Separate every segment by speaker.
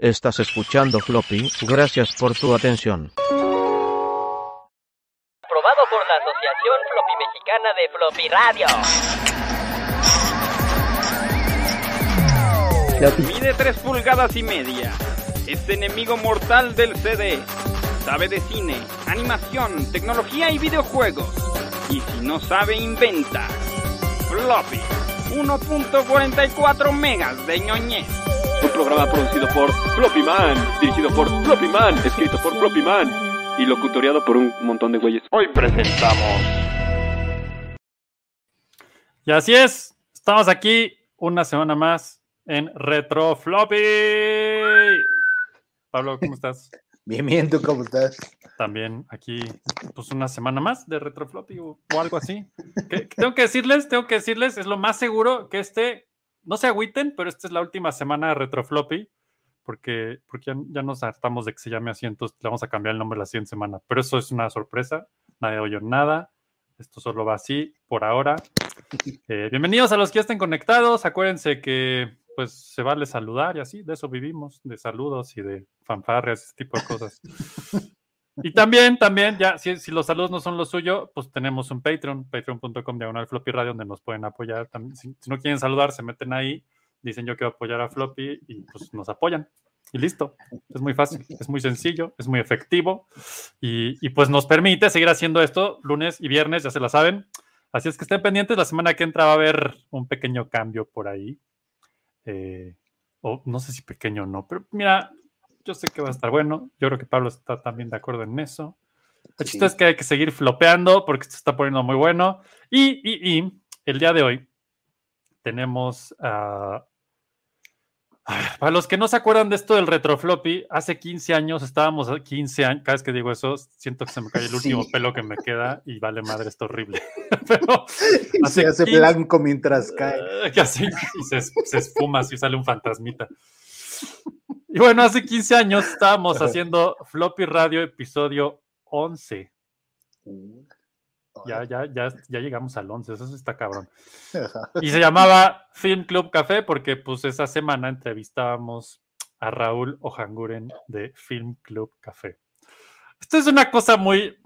Speaker 1: Estás escuchando Floppy, gracias por tu atención.
Speaker 2: Aprobado por la Asociación Floppy Mexicana de Floppy Radio.
Speaker 3: Mide 3 pulgadas y media. Es enemigo mortal del CD. Sabe de cine, animación, tecnología y videojuegos. Y si no sabe, inventa. Floppy. 1.44 megas de ñoñez.
Speaker 4: Un programa producido por Floppy Man, dirigido por Floppy Man, escrito por Floppy Man y locutoriado por un montón de güeyes.
Speaker 5: Hoy presentamos.
Speaker 6: Y así es, estamos aquí una semana más en Retro Floppy. Pablo, ¿cómo estás?
Speaker 7: Bien, bien, ¿tú cómo estás?
Speaker 6: También aquí, pues una semana más de Retro Floppy o, o algo así. Tengo que decirles, tengo que decirles, es lo más seguro que este, no se agüiten, pero esta es la última semana de Retro Floppy, porque, porque ya, ya nos hartamos de que se llame así, entonces le vamos a cambiar el nombre la siguiente semana. Pero eso es una sorpresa, nadie oyó nada, esto solo va así por ahora. Eh, bienvenidos a los que ya estén conectados. Acuérdense que pues se vale saludar y así, de eso vivimos, de saludos y de fanfarrias, ese tipo de cosas. y también, también, ya, si, si los saludos no son lo suyo, pues tenemos un Patreon, patreon.com diagonal floppy radio, donde nos pueden apoyar. También, si, si no quieren saludar, se meten ahí, dicen yo quiero apoyar a Floppy y pues nos apoyan. Y listo, es muy fácil, es muy sencillo, es muy efectivo y, y pues nos permite seguir haciendo esto lunes y viernes, ya se la saben. Así es que estén pendientes, la semana que entra va a haber un pequeño cambio por ahí. Eh, o no sé si pequeño o no, pero mira, yo sé que va a estar bueno. Yo creo que Pablo está también de acuerdo en eso. El chiste
Speaker 7: Sí.
Speaker 6: es que hay que seguir flopeando porque esto está poniendo muy bueno. Y, y, y el día de hoy tenemos a. ver, para los que no se acuerdan de esto del retrofloppy, hace 15 años estábamos a 15 años. Cada vez que digo eso, siento que se me cae el último
Speaker 7: Sí.
Speaker 6: pelo que me queda y vale madre, esto horrible. Pero
Speaker 7: Y se hace
Speaker 6: 15
Speaker 7: blanco mientras cae.
Speaker 6: y se, se esfuma, así sale un fantasmita. Y bueno, hace 15 años estábamos haciendo Floppy Radio episodio 11. Ya, ya, ya, ya llegamos al 11, eso está cabrón. Y se llamaba Film Club Café porque pues esa semana entrevistábamos a Raúl Ojanguren de Film Club Café. Esto es una cosa muy,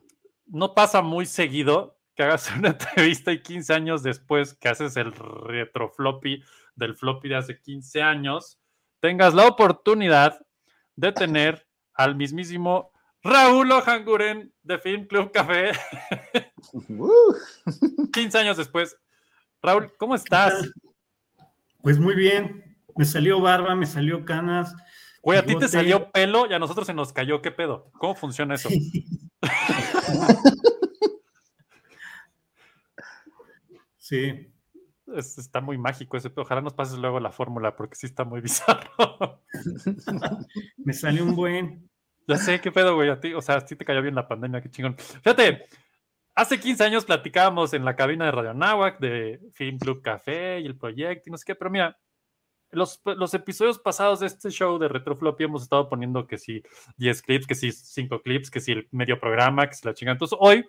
Speaker 6: no pasa muy seguido que hagas una entrevista y 15 años después que haces el retro floppy del floppy de hace 15 años, tengas la oportunidad de tener al mismísimo Raúl Ojanguren de Film Club Café
Speaker 7: Uh,
Speaker 6: 15 años después. Raúl, ¿cómo estás?
Speaker 8: Pues muy bien, me salió barba, me salió canas.
Speaker 6: Güey, a ti te salió pelo y a nosotros se nos cayó. ¿Qué pedo? ¿Cómo funciona eso?
Speaker 8: Sí,
Speaker 6: Es- está muy mágico ese. Ojalá nos pases luego la fórmula porque sí está muy bizarro.
Speaker 8: me salió un buen.
Speaker 6: ya sé, ¿qué pedo, güey? A ti, o sea, sí te cayó bien la pandemia, qué chingón. Fíjate, hace 15 años platicábamos en la cabina de Radio Nahuac de Film Club Café y el proyecto y no sé qué, pero mira, los, los episodios pasados de este show de Retrofloppy hemos estado poniendo que si 10 clips, que si 5 clips, que si el medio programa, que si la chingada. Entonces, hoy,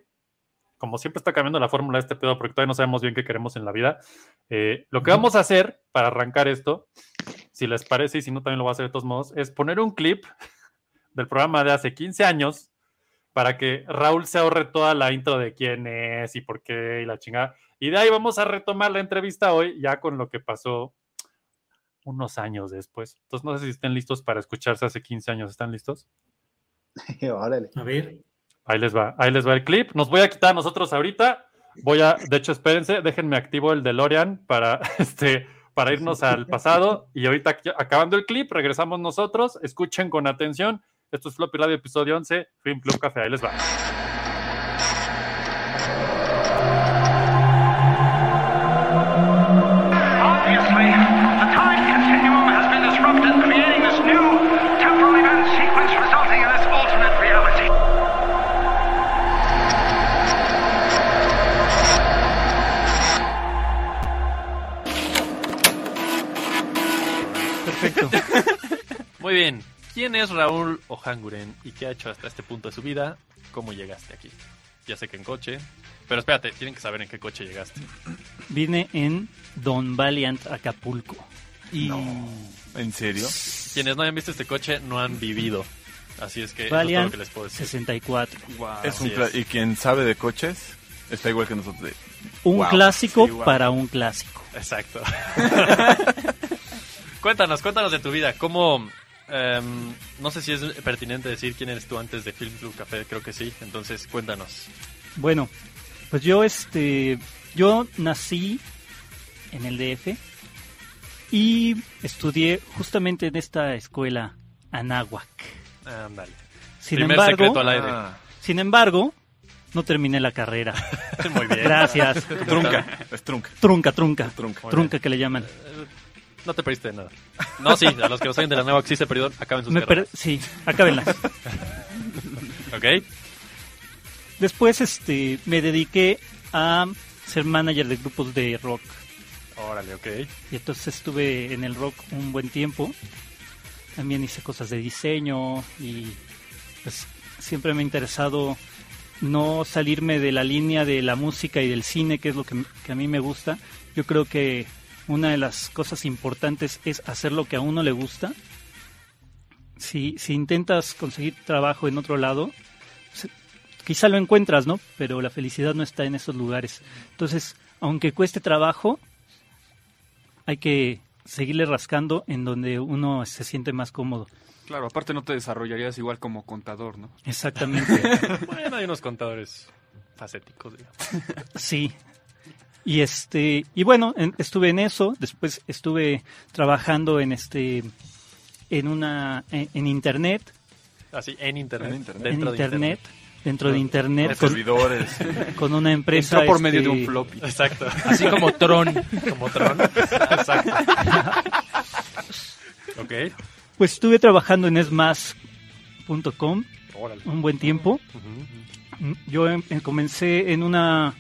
Speaker 6: como siempre está cambiando la fórmula de este pedo, porque todavía no sabemos bien qué queremos en la vida, eh, lo que vamos a hacer para arrancar esto, si les parece y si no también lo voy a hacer de todos modos, es poner un clip del programa de hace 15 años para que Raúl se ahorre toda la intro de quién es y por qué y la chingada. Y de ahí vamos a retomar la entrevista hoy ya con lo que pasó unos años después. Entonces no sé si estén listos para escucharse hace 15 años. ¿Están listos?
Speaker 7: Órale.
Speaker 8: A ver,
Speaker 6: Ahí les va, ahí les va el clip. Nos voy a quitar nosotros ahorita. Voy a, de hecho, espérense, déjenme activo el DeLorean para, este, para irnos al pasado. Y ahorita acabando el clip, regresamos nosotros. Escuchen con atención. Esto es Floppy Radio, episodio 11, Film Club Café. Ahí les va.
Speaker 9: Muy bien. ¿Quién es Raúl Ojanguren y qué ha hecho hasta este punto de su vida? ¿Cómo llegaste aquí? Ya sé que en coche, pero espérate, tienen que saber en qué coche llegaste.
Speaker 10: Vine en Don Valiant Acapulco. Y
Speaker 5: ¿En serio?
Speaker 6: Quienes no hayan visto este coche no han vivido. Así es que eso es todo
Speaker 8: Valiant
Speaker 6: lo que les puedo decir.
Speaker 8: 64.
Speaker 10: Es un
Speaker 6: Así
Speaker 10: cla-
Speaker 6: es.
Speaker 10: y quien sabe de coches está igual que nosotros.
Speaker 8: Un
Speaker 10: Wow.
Speaker 8: clásico
Speaker 10: Sí, wow.
Speaker 8: para un clásico.
Speaker 6: Exacto. cuéntanos, cuéntanos de tu vida. ¿Cómo... em, no sé si es pertinente decir quién eres tú antes de Film Club Café, creo que sí. Entonces, cuéntanos.
Speaker 8: Bueno, pues yo este yo nací en el DF y estudié justamente en esta escuela Anáhuac.
Speaker 6: Ándale.
Speaker 8: Sin
Speaker 6: Primer
Speaker 8: embargo,
Speaker 6: secreto al aire.
Speaker 10: Ah,
Speaker 8: sin embargo, no terminé la carrera.
Speaker 6: Muy bien.
Speaker 8: Gracias.
Speaker 10: trunca, es trunca.
Speaker 8: Trunca, trunca.
Speaker 10: Trunca.
Speaker 8: Trunca que le llaman.
Speaker 6: No te perdiste de nada. No, sí, a los que no saben de la nueva sí se perdieron, acaben sus
Speaker 8: Me
Speaker 6: carreras.
Speaker 8: per- sí, acábenlas.
Speaker 6: Ok.
Speaker 8: Después este me dediqué a ser manager de grupos de rock.
Speaker 6: Órale, ok.
Speaker 8: Y entonces estuve en el rock un buen tiempo. También hice cosas de diseño y pues siempre me ha interesado no salirme de la línea de la música y del cine, que es lo que, que a mí me gusta. Yo creo que una de las cosas importantes es hacer lo que a uno le gusta. Si, si intentas conseguir trabajo en otro lado, quizá lo encuentras, ¿no? Pero la felicidad no está en esos lugares. Entonces, aunque cueste trabajo, hay que seguirle rascando en donde uno se siente más cómodo.
Speaker 5: Claro, aparte no te desarrollarías igual como contador, ¿no?
Speaker 8: Exactamente.
Speaker 6: Bueno, hay unos contadores facéticos, digamos.
Speaker 8: Sí. Y este y bueno, en- estuve en eso, después estuve trabajando en este en una en, en internet,
Speaker 6: Así, en internet.
Speaker 10: En internet.
Speaker 6: Dentro
Speaker 8: en
Speaker 6: de
Speaker 8: internet, dentro de internet
Speaker 10: Los
Speaker 8: con,
Speaker 10: servidores.
Speaker 8: con una empresa
Speaker 5: Entró por medio de
Speaker 8: este,
Speaker 5: un floppy.
Speaker 6: Exacto.
Speaker 11: Así como Tron.
Speaker 6: Como Tron. Exacto. ok.
Speaker 8: Pues estuve trabajando en esmas.com un buen tiempo. Yo em- em- comencé en una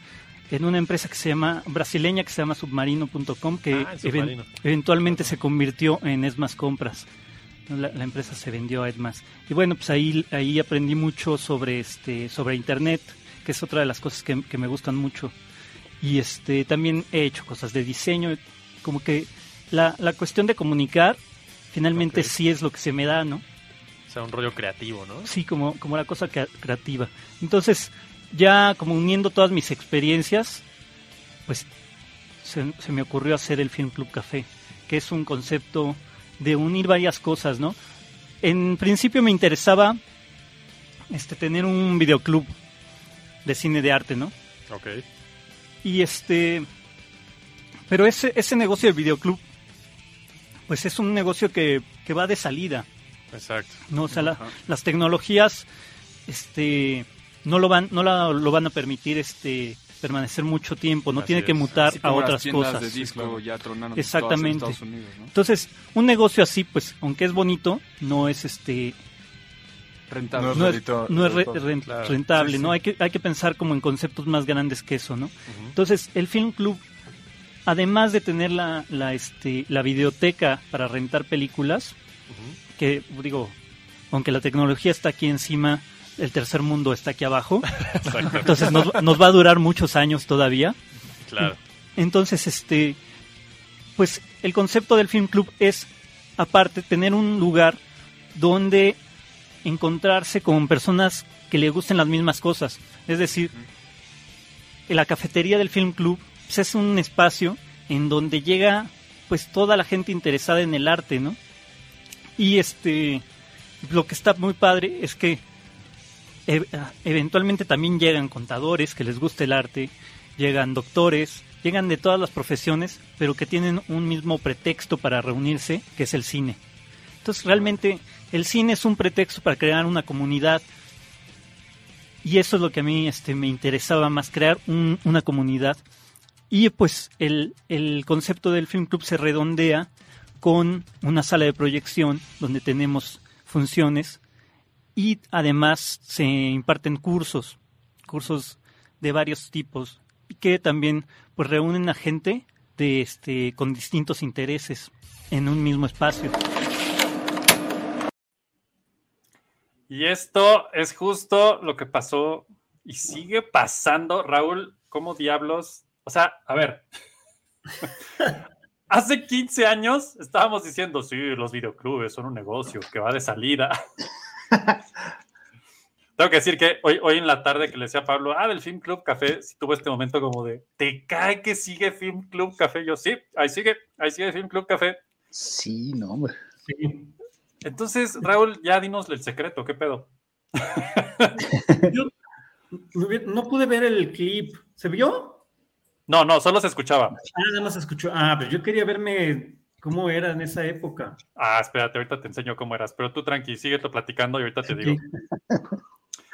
Speaker 8: en una empresa que se llama brasileña que se llama submarino.com que
Speaker 6: Ah, Submarino.
Speaker 8: even- eventualmente se convirtió en Esmas Compras. La, la empresa se vendió a Esmas. Y bueno, pues ahí ahí aprendí mucho sobre este sobre internet, que es otra de las cosas que, que me gustan mucho. Y este también he hecho cosas de diseño, como que la, la cuestión de comunicar finalmente
Speaker 6: Ok.
Speaker 8: sí es lo que se me da, ¿no?
Speaker 6: O sea, un rollo creativo, ¿no?
Speaker 8: Sí, como, como la cosa crea- creativa. Entonces, ya como uniendo todas mis experiencias, pues se, se me ocurrió hacer el Film Club Café, que es un concepto de unir varias cosas, ¿no? En principio me interesaba este tener un videoclub de cine de arte, ¿no?
Speaker 6: Ok.
Speaker 8: Y este. Pero ese, ese negocio del videoclub, pues es un negocio que, que va de salida.
Speaker 6: Exacto.
Speaker 8: ¿no? O sea, la- las tecnologías este, no, lo van, no la- lo van a permitir este, permanecer mucho tiempo, no
Speaker 6: Así
Speaker 8: tiene que mutar
Speaker 5: Así
Speaker 8: a
Speaker 5: las
Speaker 8: otras cosas.
Speaker 5: de disco ya tronaron
Speaker 8: Exactamente.
Speaker 5: todas en Estados Unidos, ¿no?
Speaker 8: Entonces, un negocio así, pues, aunque es bonito, no es este
Speaker 5: Rentable.
Speaker 10: No es
Speaker 8: no es,
Speaker 10: redito-
Speaker 8: no es re-
Speaker 10: redituable.
Speaker 8: ren-
Speaker 6: Claro.
Speaker 8: rentable,
Speaker 5: Sí, sí.
Speaker 8: ¿no? Hay que, hay que pensar como en conceptos más grandes que eso, ¿no? Entonces, el Film Club, además de tener la, la, este, la videoteca para rentar películas, que digo, aunque la tecnología está aquí encima, el tercer mundo está aquí abajo, entonces nos, nos va a durar muchos años todavía.
Speaker 6: Claro.
Speaker 8: Entonces, este, pues el concepto del Film Club es, aparte, tener un lugar donde encontrarse con personas que le gusten las mismas cosas. Es decir, la cafetería del Film Club pues, es un espacio en donde llega pues toda la gente interesada en el arte, ¿no? Y este, lo que está muy padre es que eventualmente también llegan contadores que les gusta el arte, llegan doctores, llegan de todas las profesiones, pero que tienen un mismo pretexto para reunirse, que es el cine. Entonces realmente el cine es un pretexto para crear una comunidad y eso es lo que a mí este, me interesaba más, crear un- una comunidad. Y pues el, el concepto del Film Club se redondea con una sala de proyección donde tenemos funciones y además se imparten cursos, cursos de varios tipos que también pues reúnen a gente de este con distintos intereses en un mismo espacio.
Speaker 12: Y esto es justo lo que pasó y sigue pasando, Raúl. ¿Cómo diablos? O sea, a ver.
Speaker 6: hace 15 años estábamos diciendo, sí, los videoclubes son un negocio que va de salida. Tengo que decir que hoy, hoy en la tarde que le decía a Pablo, ah, del Film Club Café, sí tuvo este momento como de, ¿te cae que sigue Film Club Café? Yo, sí, ahí sigue, ahí sigue Film Club Café.
Speaker 7: Sí, no, hombre.
Speaker 6: Sí. Entonces, Raúl, ya dinos el secreto, ¿qué pedo?
Speaker 8: Yo no pude ver el clip. ¿Se vio?
Speaker 6: No, no, solo se escuchaba.
Speaker 8: Ah, nada más se escuchó. Ah, pero yo quería verme cómo era en esa época.
Speaker 6: Ah, espérate, ahorita te enseño cómo eras, pero tú tranqui, síguete platicando y ahorita te digo.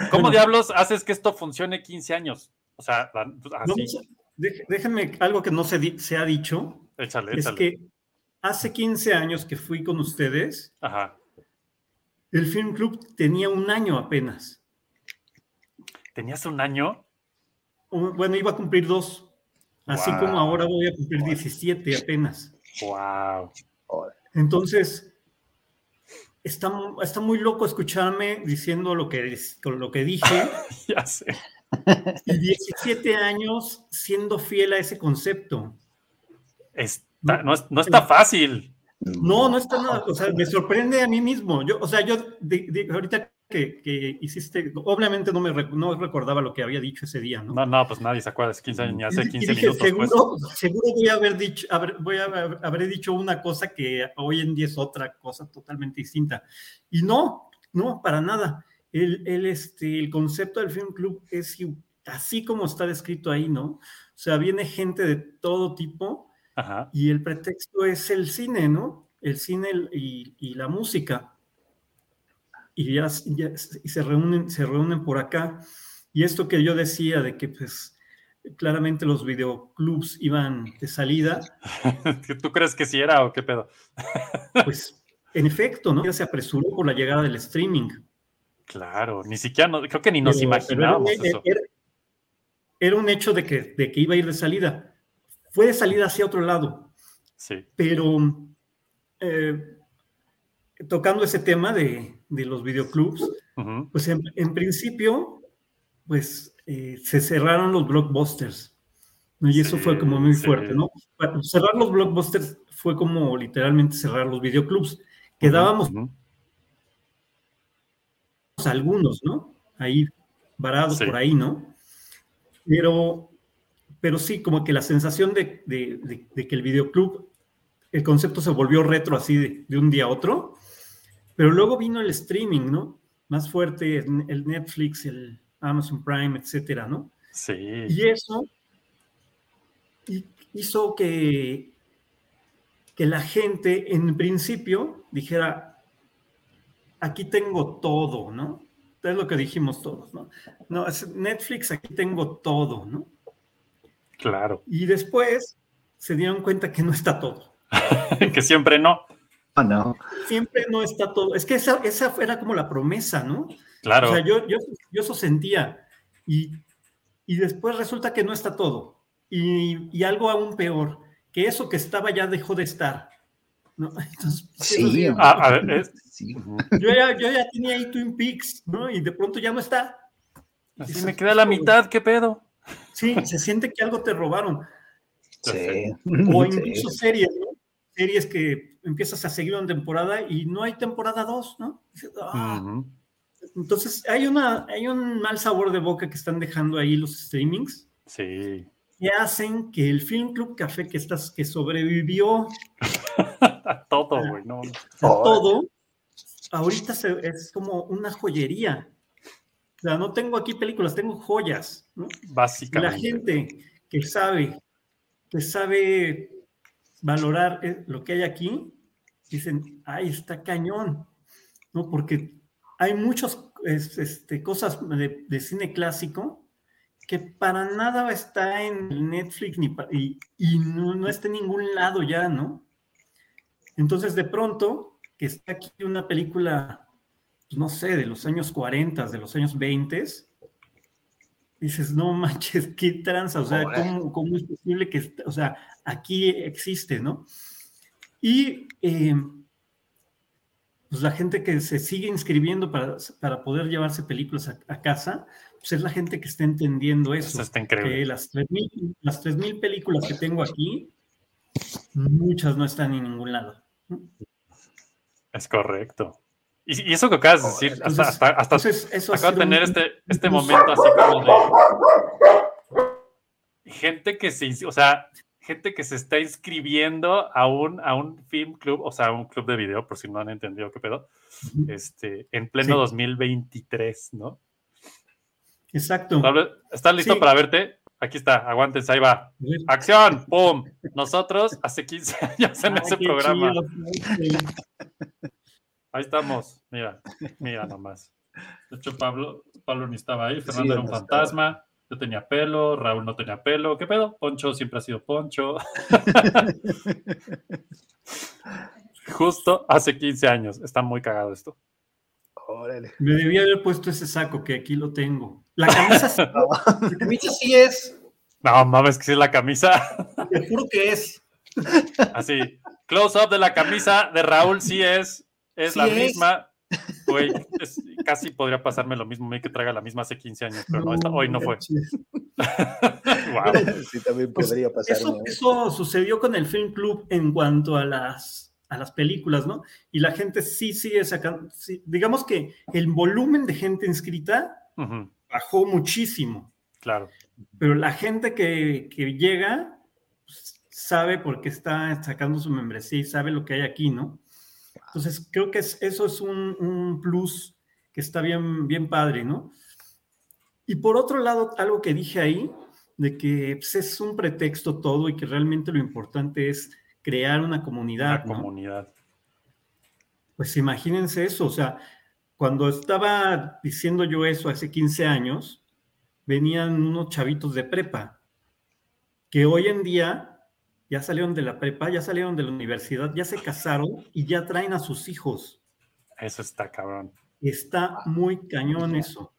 Speaker 6: ¿Cómo diablos haces que esto funcione 15 años? O sea,
Speaker 8: No,
Speaker 6: así,
Speaker 8: déjenme algo que no se, se ha dicho.
Speaker 6: échale,
Speaker 8: Es
Speaker 6: échale.
Speaker 8: que hace 15 años que fui con ustedes,
Speaker 6: Ajá.
Speaker 8: el Film Club tenía un año apenas.
Speaker 6: ¿Tenías un año?
Speaker 8: Bueno, iba a cumplir dos. Así
Speaker 6: Wow.
Speaker 8: como ahora voy a cumplir 17 apenas.
Speaker 6: Wow.
Speaker 8: Entonces, está, está muy loco escucharme diciendo lo que, con lo que dije.
Speaker 6: ya sé.
Speaker 8: Y 17 años siendo fiel a ese concepto.
Speaker 6: Está- no, es- no está fácil.
Speaker 8: No, no está nada. O sea, me sorprende a mí mismo. Yo, o sea, yo de- de- ahorita que, que hiciste, obviamente no me no recordaba lo que había dicho ese día, ¿no?
Speaker 6: No, no, pues nadie se acuerda hace 15 años, ni hace
Speaker 8: Y- y
Speaker 6: 15
Speaker 8: dije,
Speaker 6: minutos. pues.
Speaker 8: seguro, seguro voy a haber dicho, haber- voy a haber, habré dicho una cosa que hoy en día es otra cosa totalmente distinta. Y no, no, para nada. El, el, este, el concepto del Film Club es así como está descrito ahí, ¿no? O sea, viene gente de todo tipo
Speaker 6: Ajá.
Speaker 8: y el pretexto es el cine, ¿no? El cine y, y la música. Y ya, ya- y se reúnen, se reúnen por acá. Y esto que yo decía de que, pues, claramente los videoclubs iban de salida,
Speaker 6: ¿Tú crees que sí era o qué pedo?
Speaker 8: pues, en efecto, ¿no? Ya se apresuró por la llegada del streaming.
Speaker 6: Claro, ni siquiera, no- creo que ni nos
Speaker 8: Pero-
Speaker 6: imaginábamos
Speaker 8: pero era,
Speaker 6: eso.
Speaker 8: era- era un hecho de que, de que iba a ir de salida. Fue de salida hacia otro lado.
Speaker 6: Sí.
Speaker 8: Pero eh, tocando ese tema de, de los videoclubs, pues en, en principio, pues eh, se cerraron los blockbusters. ¿no? Y eso
Speaker 6: Sí,
Speaker 8: fue como muy
Speaker 6: sí.
Speaker 8: fuerte, ¿no? Bueno, Cerrar los blockbusters fue como literalmente cerrar los videoclubs. Quedábamos algunos, ¿no? Ahí varados
Speaker 6: Sí.
Speaker 8: por ahí, ¿no? Pero, pero sí, como que la sensación de, de- de- de que el videoclub, el concepto se volvió retro así de un día a otro, pero luego vino el streaming, ¿no? Más fuerte, el Netflix, el Amazon Prime, etcétera, ¿no?
Speaker 6: Sí.
Speaker 8: Y eso hi- hizo que, que la gente en principio dijera, aquí tengo todo, ¿no? Es lo que dijimos todos, ¿no? No, es Netflix, aquí tengo todo, ¿no?
Speaker 6: Claro.
Speaker 8: Y después se dieron cuenta que no está todo.
Speaker 6: que siempre no.
Speaker 7: Ah, no.
Speaker 8: Siempre no está todo. Es que esa, esa era como la promesa, ¿no?
Speaker 6: Claro.
Speaker 8: O sea, yo, yo, yo eso sentía. Y, y después resulta que no está todo. Y, y algo aún peor, que eso que estaba ya dejó de estar. ¿no? Entonces,
Speaker 7: Sí,
Speaker 8: eso sí.
Speaker 6: Ah, a ver, es-
Speaker 7: Sí.
Speaker 8: yo, ya, yo ya tenía ahí Twin Peaks, ¿no? Y de pronto ya no está.
Speaker 6: así
Speaker 8: Dices,
Speaker 6: me queda la mitad, ¿qué pedo?
Speaker 8: Sí, se siente que algo te robaron.
Speaker 7: Sí.
Speaker 8: O
Speaker 7: Sí.
Speaker 8: incluso series, ¿no? Series que empiezas a seguir una temporada y no hay temporada 2, ¿no? Ah. Entonces, hay, una, hay un mal sabor de boca que están dejando ahí los streamings
Speaker 6: Sí.
Speaker 8: que hacen que el Film Club Café que, estás, que sobrevivió
Speaker 6: A todo, güey. No, no.
Speaker 8: a todo, ahorita se- es como una joyería. O sea, no tengo aquí películas, tengo joyas. ¿no? Y la
Speaker 6: Básicamente.
Speaker 8: gente que sabe, que sabe valorar eh, lo que hay aquí, dicen, ay, está cañón, ¿no? Porque hay muchas es- este, cosas de, de cine clásico que para nada está en Netflix ni y, y no, no está en ningún lado ya, ¿no? Entonces, de pronto, que está aquí una película, pues, no sé, de los años 40, de los años 20, dices, no manches, qué tranza, o sea. ¿cómo, cómo es posible que, o sea, aquí existe, ¿no? Y eh, pues la gente que se sigue inscribiendo para, para poder llevarse películas a, a casa, pues es la gente que está entendiendo eso.
Speaker 6: Eso está increíble.
Speaker 8: Que las 3.000 las 3.000 películas que tengo aquí, muchas no están en ningún lado.
Speaker 6: Es correcto. Y, y eso que acabas de decir, hasta,
Speaker 8: Entonces-
Speaker 6: hasta, hasta
Speaker 8: entonces, eso
Speaker 6: de tener
Speaker 8: un-
Speaker 6: este, este momento así como de gente que se, o sea, gente que se está inscribiendo a un, a un film club, o sea, a un club de video, por si no han entendido qué pedo, este, en pleno
Speaker 8: Sí.
Speaker 6: 2023, ¿no?
Speaker 8: Exacto.
Speaker 6: ¿Estás- ¿Estás listo
Speaker 8: Sí.
Speaker 6: para verte? Aquí está, aguántense, ahí va. ¡Acción! ¡Pum! Nosotros hace 15 años en
Speaker 8: Ay,
Speaker 6: ese programa.
Speaker 8: chido.
Speaker 6: Ahí estamos, mira, mira nomás. De hecho, Pablo, Pablo ni estaba ahí, Fernando
Speaker 7: Sí,
Speaker 6: era un
Speaker 7: estaba.
Speaker 6: fantasma, yo tenía pelo, Raúl no tenía pelo. ¿Qué pedo? Poncho siempre ha sido Poncho. Justo hace 15 años. Está muy cagado esto.
Speaker 7: Órale.
Speaker 8: Me debía haber puesto ese saco que aquí lo tengo. La camisa, sí- la camisa sí es.
Speaker 6: No mames, que sí es la camisa.
Speaker 8: Te juro que es.
Speaker 6: Así, close up de la camisa de Raúl sí es, es
Speaker 8: Sí
Speaker 6: la
Speaker 8: es.
Speaker 6: misma. Güey, es- casi podría pasarme lo mismo, me que traiga la misma hace 15 años, pero no, esta- hoy no fue. Wow.
Speaker 7: Sí, también
Speaker 8: Pues,
Speaker 7: podría pasar.
Speaker 8: eso, eso sucedió con el Film Club en cuanto a las, a las películas, ¿no? Y la gente sí sigue sacando, sí, digamos que el volumen de gente inscrita bajó muchísimo,
Speaker 6: Claro.
Speaker 8: pero la gente que, que llega pues, sabe por qué está sacando su membresía y sabe lo que hay aquí, ¿no? Entonces, creo que es- eso es un, un plus que está bien, bien padre, ¿no? Y por otro lado, algo que dije ahí, de que pues, es un pretexto todo y que realmente lo importante es crear una comunidad,
Speaker 6: Una
Speaker 8: ¿no?
Speaker 6: comunidad.
Speaker 8: Pues imagínense eso, o sea, cuando estaba diciendo yo eso hace 15 años, venían unos chavitos de prepa, que hoy en día ya salieron de la prepa, ya salieron de la universidad, ya se casaron y ya traen a sus hijos.
Speaker 6: Eso está cabrón.
Speaker 8: Está muy cañón eso.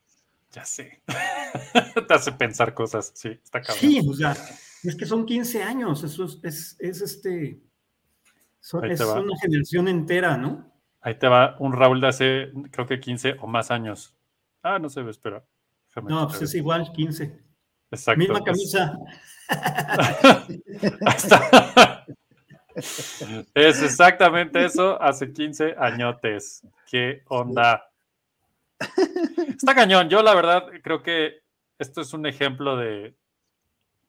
Speaker 6: Ya sé. Te hace pensar cosas, sí, está cabrón.
Speaker 8: Sí, o sea, es que son 15 años, eso es, es, es este, son- es
Speaker 6: va.
Speaker 8: una generación entera, ¿no?
Speaker 6: Ahí te va un Raúl de hace, creo que 15 o más años. Ah, no se ve, espera. Déjame
Speaker 8: No, pues es igual, 15.
Speaker 6: Exacto.
Speaker 8: Misma camisa.
Speaker 6: Es exactamente eso, hace 15 añotes. ¿Qué onda? Está cañón. Yo, la verdad, creo que esto es un ejemplo de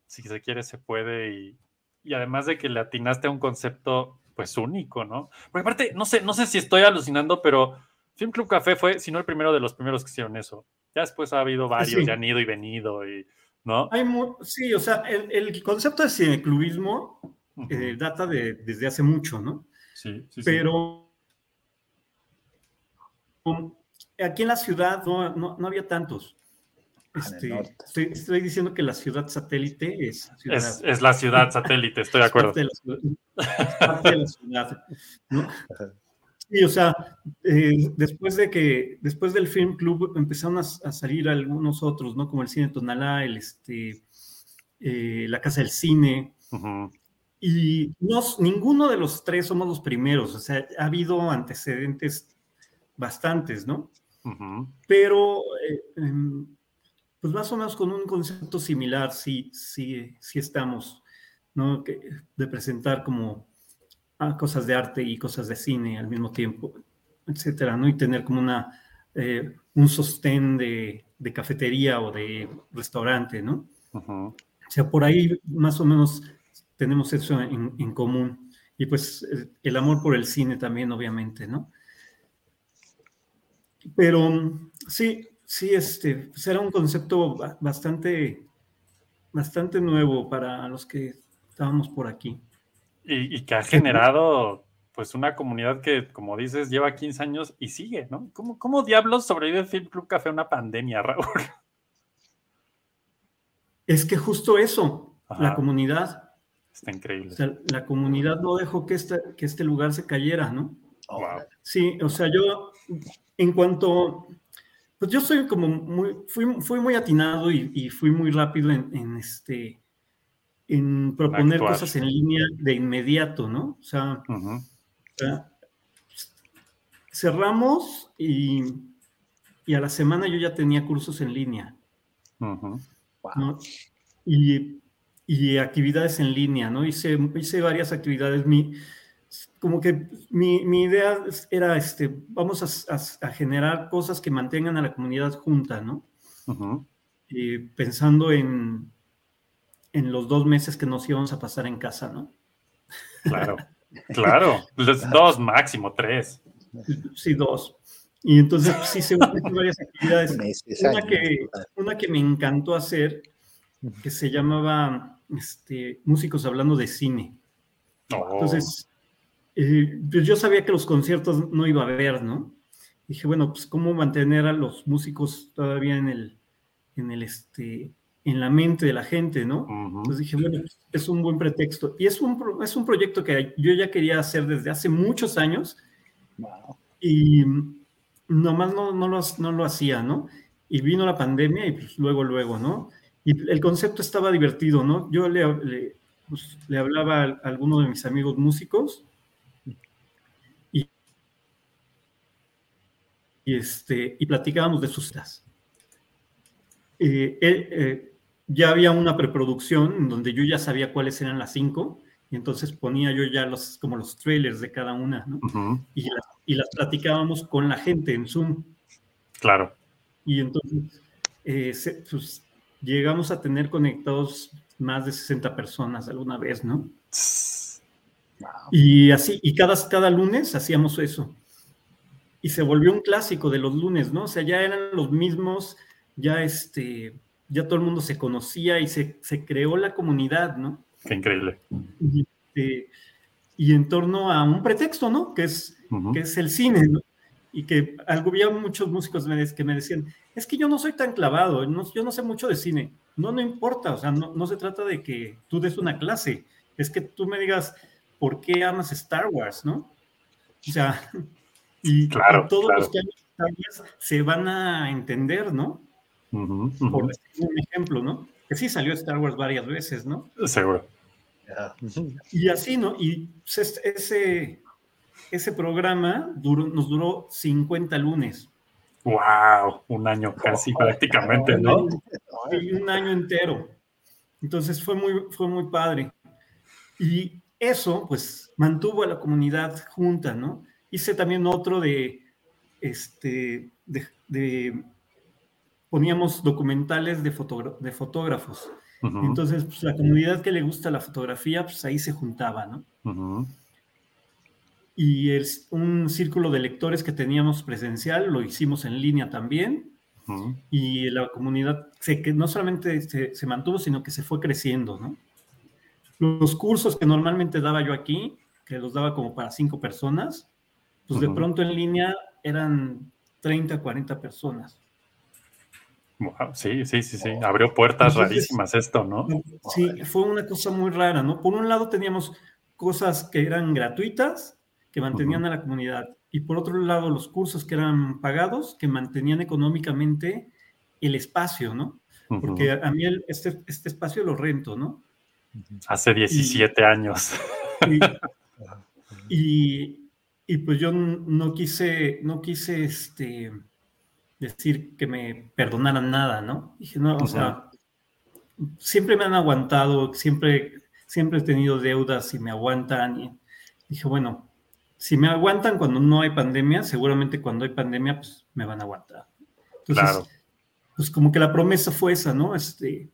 Speaker 6: si se quiere, se puede. Y, y además de que le atinaste a un concepto, pues único, ¿no? Porque aparte, no sé, no sé si estoy alucinando, pero Film Club Café fue, si no el primero de los primeros que hicieron eso. Ya después ha habido varios,
Speaker 8: Sí.
Speaker 6: ya han ido y venido, y, ¿no?
Speaker 8: Hay sí, o sea, el, el concepto de cineclubismo eh, data de, desde hace mucho, ¿no?
Speaker 6: Sí, sí, sí.
Speaker 8: Pero um, aquí en la ciudad no, no- no había tantos. Este, estoy, estoy diciendo que la ciudad satélite es, ciudad-
Speaker 6: Es, es la ciudad satélite, estoy de acuerdo.
Speaker 8: parte de la ciudad, es parte de la ciudad, ¿no? Sí, o sea, eh, después de que, después del Film Club empezaron a, a salir algunos otros, ¿no? Como el Cine Tonalá, el, este, eh, la Casa del Cine, y no, ninguno de los tres somos los primeros, o sea, ha habido antecedentes bastantes, ¿no? Pero, eh, em, pues más o menos con un concepto similar, sí, sí, sí estamos, ¿no? Que- de presentar como cosas de arte y cosas de cine al mismo tiempo, etcétera, ¿no? Y tener como una, eh, un sostén de, de cafetería o de restaurante, ¿no? O sea, por ahí más o menos tenemos eso en, en común. Y pues eh, el amor por el cine también, obviamente, ¿no? Pero sí, sí, este, será un concepto ba- bastante, bastante nuevo para los que estábamos por aquí.
Speaker 6: Y, y que ha generado pues una comunidad que, como dices, lleva 15 años y sigue, ¿no? ¿Cómo, cómo diablos sobrevive Film Club Café a una pandemia, Raúl?
Speaker 8: Es que justo eso,
Speaker 6: Ajá.
Speaker 8: la comunidad,
Speaker 6: Está increíble.
Speaker 8: o sea, la comunidad no dejó que este, que este lugar se cayera, ¿no?
Speaker 6: Wow.
Speaker 8: Sí, o sea, yo en cuanto, pues yo soy como muy, fui, fui muy atinado y, y fui muy rápido en, en este, en proponer
Speaker 6: Actuar.
Speaker 8: cosas en línea de inmediato, ¿no? O sea,
Speaker 6: Ujú.
Speaker 8: o sea, cerramos y, y a la semana yo ya tenía cursos en línea. ¿no? Y y actividades en línea, ¿no? Hice, hice varias actividades. Mi, como que mi, mi idea era, este, vamos a, a- a generar cosas que mantengan a la comunidad junta, ¿no? Pensando en, en los dos meses que nos íbamos a pasar en casa, ¿no?
Speaker 6: Claro, claro. Los dos, máximo tres.
Speaker 8: Sí, dos. Y entonces pues, hice varias actividades. Una que, una que me encantó hacer, que se llamaba este, Músicos Hablando de Cine.
Speaker 6: Oh,
Speaker 8: Entonces, eh, pues yo sabía que los conciertos no iba a haber, ¿no? Dije, bueno, pues cómo mantener a los músicos todavía en el, en el, este, en la mente de la gente, ¿no?
Speaker 6: ujú.
Speaker 8: Entonces dije, bueno, es un buen pretexto. Y es un, es un proyecto que yo ya quería hacer desde hace muchos años
Speaker 7: Wow.
Speaker 8: y nomás no, no, lo, no lo hacía, ¿no? Y vino la pandemia y pues luego, luego, ¿no? Y el concepto estaba divertido, ¿no? Yo le, le, pues, le hablaba a alguno de mis amigos músicos y, y, este, y platicábamos de sus vidas. Eh, eh, ya había una preproducción donde yo ya sabía cuáles eran las cinco y entonces ponía yo ya los, como los trailers de cada una, y, las, y las platicábamos con la gente en Zoom.
Speaker 6: Claro.
Speaker 8: Y entonces eh, se- pues, llegamos a tener conectados más de 60 personas alguna vez, ¿no? Y así, y cada, cada lunes hacíamos eso. Y se volvió un clásico de los lunes, ¿no? O sea, ya eran los mismos, ya este, ya todo el mundo se conocía y se, se creó la comunidad, ¿no?
Speaker 6: Qué increíble.
Speaker 8: Y, y en torno a un pretexto, ¿no? Que es, que es el cine, ¿no? Y que algo, había muchos músicos que me decían, es que yo no soy tan clavado, no- yo no sé mucho de cine. No, no importa, o sea, no, no se trata de que tú des una clase, es que tú me digas, ¿por qué amas Star Wars, no? O sea, y,
Speaker 6: Claro,
Speaker 8: y todos
Speaker 6: claro.
Speaker 8: los que aman Star Wars se van a entender, ¿no?
Speaker 6: Ujú,
Speaker 8: Por
Speaker 6: ujú.
Speaker 8: decir un ejemplo, ¿no? Que sí salió Star Wars varias veces, ¿no?
Speaker 6: Seguro.
Speaker 8: Y así, ¿no? Y pues, es- ese, ese programa duró, nos duró 50 lunes.
Speaker 6: Wow, un año casi prácticamente, ¿no?
Speaker 8: Y un año entero. Entonces fue muy, fue muy padre. Y eso, pues, mantuvo a la comunidad junta, ¿no? Hice también otro de, este, de, de- poníamos documentales de, de fotógrafos.
Speaker 6: Ujú,
Speaker 8: Entonces, pues, la comunidad que le gusta la fotografía, pues ahí se juntaba, ¿no?
Speaker 6: ujú.
Speaker 8: Y es un círculo de lectores que teníamos presencial, lo hicimos en línea también.
Speaker 6: Ujú.
Speaker 8: Y la comunidad se, que no solamente se, se mantuvo, sino que se fue creciendo, ¿no? Los cursos que normalmente daba yo aquí, que los daba como para cinco personas, pues de pronto en línea eran 30, 40 personas.
Speaker 6: Wow, sí, sí, sí, sí. Abrió puertas
Speaker 8: Entonces-
Speaker 6: rarísimas esto, ¿no?
Speaker 8: Sí, fue una cosa muy rara, ¿no? Por un lado teníamos cosas que eran gratuitas, que mantenían
Speaker 6: Ujú.
Speaker 8: a la comunidad, y por otro lado los cursos que eran pagados, que mantenían económicamente el espacio, ¿no? Porque a, mí el- este, este espacio lo rento, ¿no?
Speaker 6: Hace 17 años.
Speaker 8: Y, y, y, pues yo no quise, no quise este, decir que me perdonaran nada, ¿no? Dije, no, o sea, siempre me han aguantado, siempre, siempre he tenido deudas y me aguantan. Y dije, bueno, si me aguantan cuando no hay pandemia, seguramente cuando hay pandemia, pues me van a aguantar. Entonces,
Speaker 6: Claro.
Speaker 8: pues como que la promesa fue esa, ¿no? Este,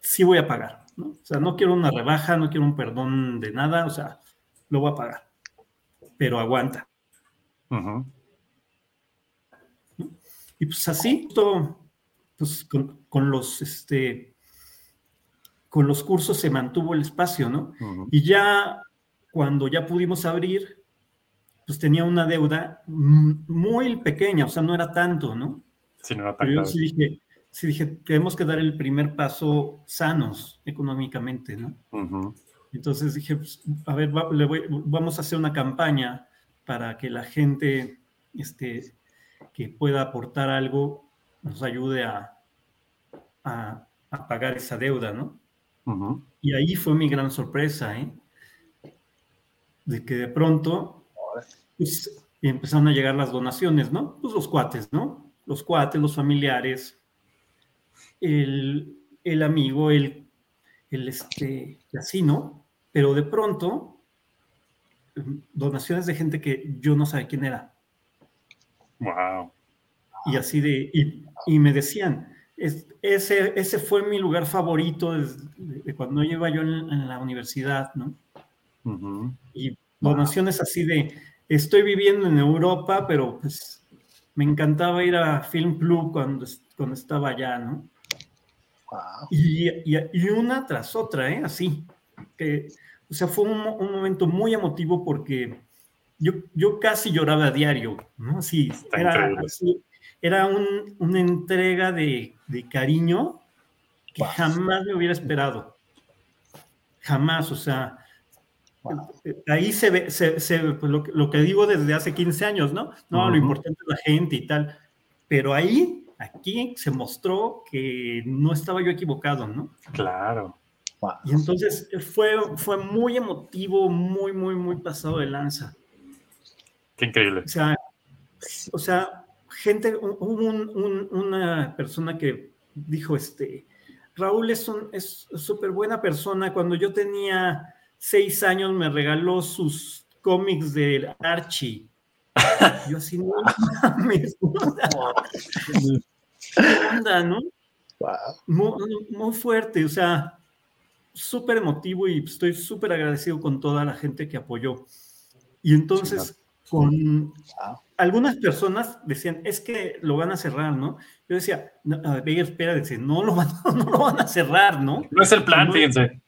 Speaker 8: sí voy a pagar, ¿no? O sea, no quiero una rebaja, no quiero un perdón de nada, o sea, lo voy a pagar, pero aguanta.
Speaker 6: Ujú.
Speaker 8: Y pues así, todo, pues con, con los, este, con los cursos se mantuvo el espacio, ¿no? Y ya cuando ya pudimos abrir, pues tenía una deuda muy pequeña, o sea, no era tanto, ¿no?
Speaker 6: Sí, no era tan
Speaker 8: Pero yo sí dije, sí dije, tenemos que dar el primer paso sanos económicamente, ¿no? Entonces dije, pues, a ver, va- le voy- vamos a hacer una campaña para que la gente este, que pueda aportar algo nos ayude a, a- a pagar esa deuda, ¿no? Y ahí fue mi gran sorpresa, ¿eh? De que de pronto pues, empezaron a llegar las donaciones, ¿no? Pues los cuates, ¿no? Los cuates, los familiares, el, el amigo, el, el este, y así, ¿no? Pero de pronto, mm, donaciones de gente que yo no sabía quién era.
Speaker 6: Wow.
Speaker 8: Y así de, y, y me decían, es- ese, ese fue mi lugar favorito desde- de cuando iba yo en, en la universidad, ¿no?
Speaker 6: Ujú.
Speaker 8: Y donaciones así de, estoy viviendo en Europa, pero pues me encantaba ir a Film Club cuando, cuando estaba allá, ¿no? Y, y- y una tras otra, ¿eh? Así. Que, o sea, fue un, un momento muy emotivo porque yo, yo casi lloraba a diario, ¿no?
Speaker 6: Está
Speaker 8: era, así, era un- una entrega de, de cariño que jamás me hubiera esperado. Jamás, o sea, ahí se ve, se, se ve, pues, lo, que- lo que digo desde hace 15 años, ¿no? No, lo importante es la gente y tal. Pero ahí, aquí se mostró que no estaba yo equivocado, ¿no?
Speaker 6: Claro.
Speaker 8: Y entonces fue, fue muy emotivo, muy, muy, muy pasado de lanza.
Speaker 6: Qué increíble.
Speaker 8: O sea, o sea gente, hu- hubo un- un- una persona que dijo, este, Raúl es un- es súper buena persona. Cuando yo tenía seis años me regaló sus cómics de Archie. Yo así, no mames, ¿no? ¿Qué onda, no? Muy, muy fuerte, o sea, súper emotivo y estoy súper agradecido con toda la gente que apoyó. Y entonces, con algunas personas decían, es que lo van a cerrar, ¿no? Yo decía, no, a ver, espera, dice, no lo, van, no lo van a cerrar, ¿no?
Speaker 6: No es el plan,
Speaker 8: No-
Speaker 6: fíjense.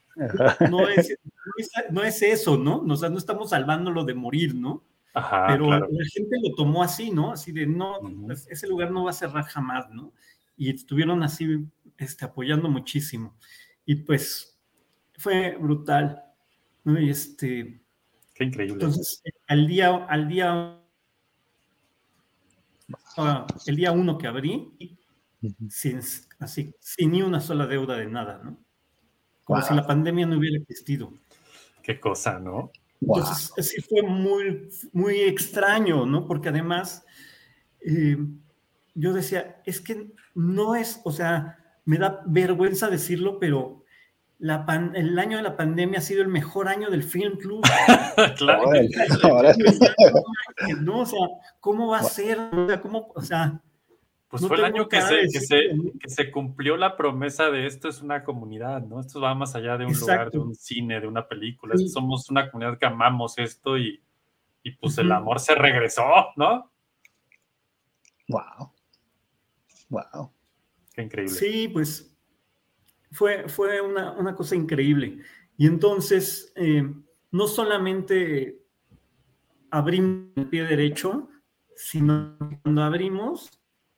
Speaker 8: No es, no es- no es eso, ¿no? O sea, no estamos salvándolo de morir, ¿no?
Speaker 6: Ajá,
Speaker 8: Pero
Speaker 6: claro.
Speaker 8: la gente lo tomó así, ¿no? Así de, no, pues, ese lugar no va a cerrar jamás, ¿no? Y estuvieron así este, apoyando muchísimo. Y pues fue brutal, ¿no? Y este,
Speaker 6: Qué increíble.
Speaker 8: entonces, al día, al día, ah, el día uno que abrí, sin, así, sin ni una sola deuda de nada, ¿no? Como
Speaker 6: Wow.
Speaker 8: si la pandemia no hubiera existido.
Speaker 6: Qué cosa, ¿no?
Speaker 8: Entonces, sí fue muy, muy extraño, ¿no? Porque además, eh, yo decía, es que no es, o sea, me da vergüenza decirlo, pero la pan- el año de la pandemia ha sido el mejor año del Film Club.
Speaker 6: claro.
Speaker 8: No, o sea, ¿cómo va a ser? O sea, ¿cómo, o sea,
Speaker 6: Pues
Speaker 8: no
Speaker 6: fue el año que se,
Speaker 8: de
Speaker 6: que,
Speaker 8: decirlo,
Speaker 6: se,
Speaker 8: ¿no?
Speaker 6: que se cumplió la promesa de esto es una comunidad, ¿no? Esto va más allá de un lugar, de un cine, de una película.
Speaker 8: Sí.
Speaker 6: Somos una comunidad que amamos esto y, y pues el amor se regresó, ¿no?
Speaker 7: Wow. Wow.
Speaker 6: Qué increíble.
Speaker 8: Sí, pues fue, fue una, una cosa increíble. Y entonces, eh, no solamente abrimos el pie derecho, sino que cuando abrimos,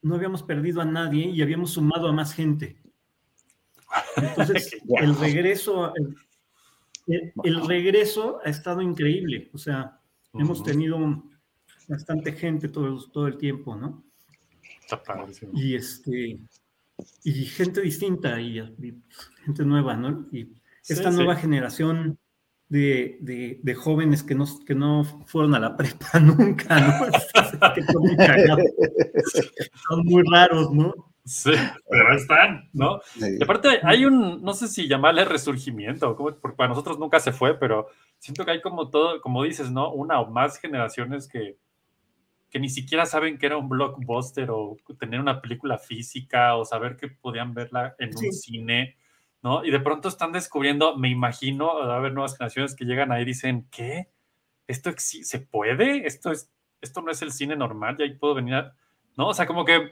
Speaker 8: no habíamos perdido a nadie y habíamos sumado a más gente. Entonces, el regreso, el, regreso ha estado increíble. O sea, hemos tenido bastante gente todo, todo el tiempo, ¿no?
Speaker 6: Está padrísimo.
Speaker 8: y este y gente distinta y, y gente nueva, ¿no? Y
Speaker 6: Sí,
Speaker 8: esta
Speaker 6: sí.
Speaker 8: nueva generación de, de- de jóvenes que no, que no fueron a la prepa nunca, ¿no? que son muy. Son muy raros, ¿no?
Speaker 6: Sí, pero están, ¿no? Y aparte hay un, no sé si llamarle resurgimiento, como- porque para nosotros nunca se fue, pero siento que hay como todo, como dices, ¿no? Una o más generaciones que, que ni siquiera saben que era un blockbuster o tener una película física o saber que podían verla en un
Speaker 8: Sí.
Speaker 6: cine, ¿no? Y de pronto están descubriendo, me imagino, va a haber nuevas generaciones que llegan ahí y dicen, ¿qué? ¿Esto se puede? ¿Esto, es, ¿Esto no es el cine normal? ¿Y ahí puedo venir a...? ¿No? O sea, como que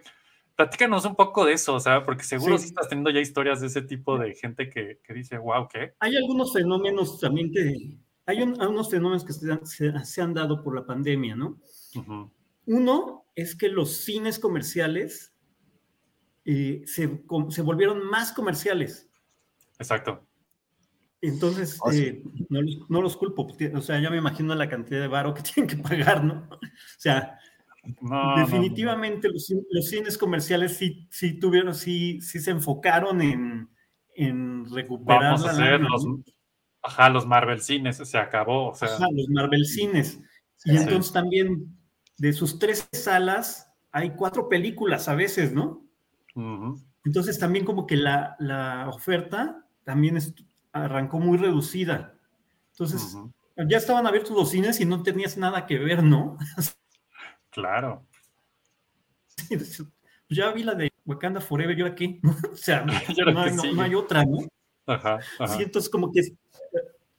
Speaker 6: platícanos un poco de eso, o sea, porque seguro
Speaker 8: Sí.
Speaker 6: estás teniendo ya historias de ese tipo de gente que, que dice, wow, ¿qué?
Speaker 8: Hay algunos fenómenos también que hay un- algunos fenómenos que se han, se- se han dado por la pandemia, ¿no?
Speaker 6: Ujú.
Speaker 8: Uno es que los cines comerciales eh, se, com- se volvieron más comerciales.
Speaker 6: Exacto.
Speaker 8: Entonces,
Speaker 7: Oh, sí.
Speaker 8: eh, no, los- no los culpo, porque, o sea, ya me imagino la cantidad de varo que tienen que pagar, ¿no? O sea,
Speaker 6: No, no,
Speaker 8: definitivamente Los, cin- los cines comerciales sí, sí tuvieron, sí, sí se enfocaron en, en recuperar
Speaker 6: Vamos a
Speaker 8: la
Speaker 6: hacer los, ajá, los Marvel cines, se acabó, o sea,
Speaker 8: Ajá, los Marvel cines. Y
Speaker 6: Sí.
Speaker 8: entonces también de sus tres salas hay cuatro películas a veces, ¿no? Entonces también como que la, la oferta también es- arrancó muy reducida. Entonces, ya estaban abiertos los cines y no tenías nada que ver, ¿no?
Speaker 6: Claro.
Speaker 8: Sí, pues ya vi la de Wakanda Forever, ¿yo aquí? o sea,
Speaker 6: ¿Y ahora
Speaker 8: no, hay- no-
Speaker 6: sigue?
Speaker 8: no hay otra, ¿no?
Speaker 6: Ajá, ajá.
Speaker 8: Sí, entonces como que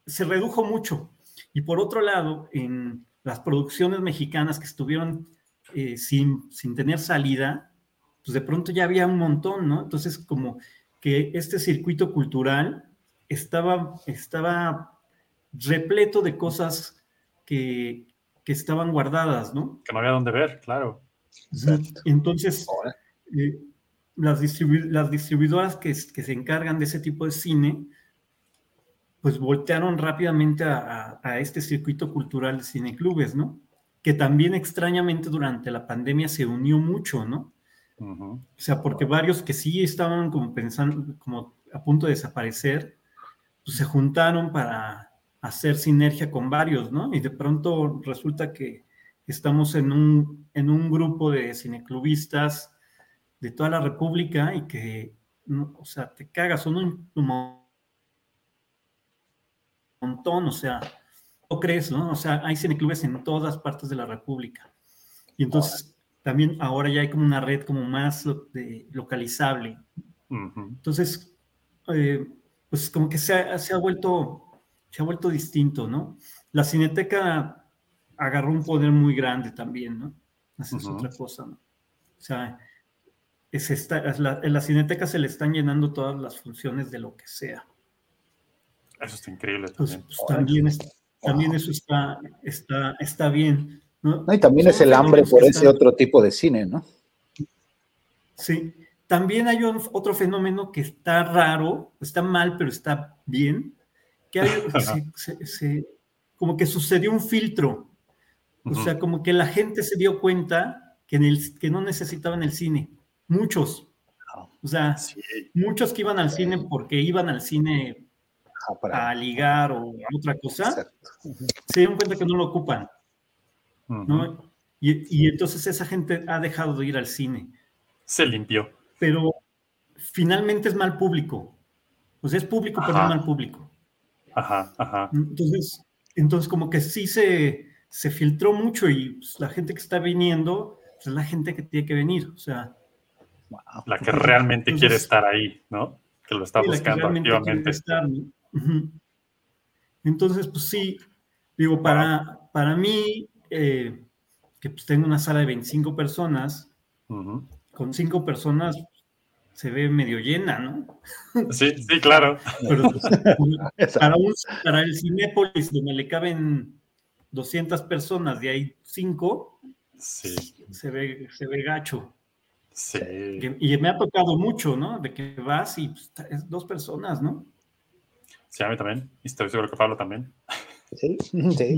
Speaker 8: se redujo mucho. Y por otro lado, en las producciones mexicanas que estuvieron eh, sin, sin tener salida, pues de pronto ya había un montón, ¿no? Entonces como que este circuito cultural estaba, estaba repleto de cosas que, que estaban guardadas, ¿no?
Speaker 6: Que no había dónde ver, claro.
Speaker 8: Entonces, eh, las, distribu- las distribuidoras que, que se encargan de ese tipo de cine, pues voltearon rápidamente a, a- a este circuito cultural de cineclubes, ¿no? Que también extrañamente durante la pandemia se unió mucho, ¿no?
Speaker 6: Ujú.
Speaker 8: O sea, porque varios que sí estaban como pensando, como a punto de desaparecer, pues se juntaron para hacer sinergia con varios, ¿no? Y de pronto resulta que estamos en un, en un grupo de cineclubistas de toda la República y que, o sea, te cagas, son un, un montón, o sea, ¿no crees, no? O sea, hay cineclubes en todas partes de la República. Y entonces también ahora ya hay como una red como más de- localizable. Entonces, eh, pues como que se ha, se ha vuelto, se ha vuelto distinto, ¿no? La cineteca agarró un poder muy grande también, ¿no? Esa es otra cosa, ¿no? O sea, es esta, es la- en la cineteca se le están llenando todas las funciones de lo que sea.
Speaker 6: Eso está increíble
Speaker 8: Pues,
Speaker 6: también.
Speaker 8: pues, también, es- también eso está, está, está bien, ¿no?
Speaker 7: No, y también es el hambre por ese
Speaker 8: están-
Speaker 7: otro tipo de cine, ¿no?
Speaker 8: Sí, también hay un- otro fenómeno que está raro, está mal, pero está bien, que hay, se- se- se- como que sucedió un filtro, o sea, como que la gente se dio cuenta que, en el, que no necesitaban el cine, muchos, o sea,
Speaker 6: Sí,
Speaker 8: muchos que iban al cine porque iban al cine
Speaker 7: Para-
Speaker 8: a ligar o a otra cosa,
Speaker 7: Exacto.
Speaker 8: se dieron cuenta que no lo ocupan,
Speaker 6: ujú.
Speaker 8: ¿no? Y, y entonces esa gente ha dejado de ir al cine.
Speaker 6: Se limpió.
Speaker 8: pero finalmente es mal público. O sea, es público, pero
Speaker 6: Ajá.
Speaker 8: no mal público.
Speaker 6: Ajá, ajá.
Speaker 8: Entonces, entonces como que sí se, se filtró mucho y pues, la gente que está viniendo pues, es la gente que tiene que venir. O sea,
Speaker 6: La que realmente
Speaker 8: Entonces-
Speaker 6: quiere estar ahí, ¿no? Que lo está
Speaker 8: sí, la que
Speaker 6: buscando activamente.
Speaker 8: estar, ¿no? Entonces, pues sí, digo, para, para mí, eh, que pues tengo una sala de 25 personas, con cinco personas se ve medio llena, ¿no?
Speaker 6: Sí, sí, claro.
Speaker 8: Pero pues, para, un- para el Cinépolis, donde le caben 200 personas, de ahí 5,
Speaker 6: Sí,
Speaker 8: se ve, se ve gacho.
Speaker 6: sí.
Speaker 8: Que- Y me ha tocado mucho, ¿no? De que vas y pues, es dos personas, ¿no?
Speaker 6: Sí, a mí también. Y estoy seguro que Pablo también.
Speaker 7: Sí, sí.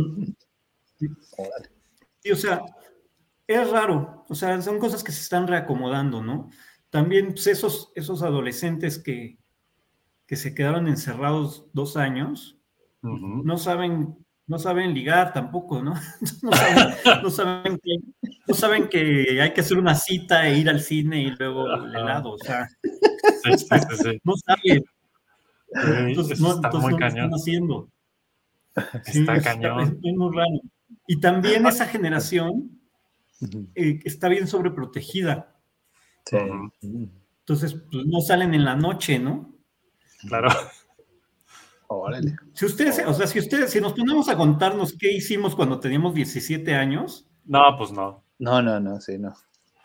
Speaker 8: Y, o sea, es raro. O sea, son cosas que se están reacomodando, ¿no? También pues, esos, esos adolescentes que, que se quedaron encerrados dos años, no saben, no saben ligar tampoco, ¿no? No saben, no saben que, no saben que hay que hacer una cita e ir al cine y luego el helado, o sea,
Speaker 6: Sí, sí, sí, sí.
Speaker 8: no saben. Entonces, no,
Speaker 6: está
Speaker 8: entonces
Speaker 6: muy
Speaker 8: no lo están
Speaker 6: cañón.
Speaker 8: haciendo.
Speaker 6: Está
Speaker 8: es-
Speaker 6: cañón.
Speaker 8: es- es muy raro. Y también esa generación eh, está bien sobreprotegida.
Speaker 7: Sí.
Speaker 8: Entonces, pues, no salen en la noche, ¿no?
Speaker 6: Claro.
Speaker 7: Órale.
Speaker 8: Si ustedes, o sea, si ustedes, si nos ponemos a contarnos qué hicimos cuando teníamos 17 años,
Speaker 6: No, pues no.
Speaker 7: No, no, no, sí, no.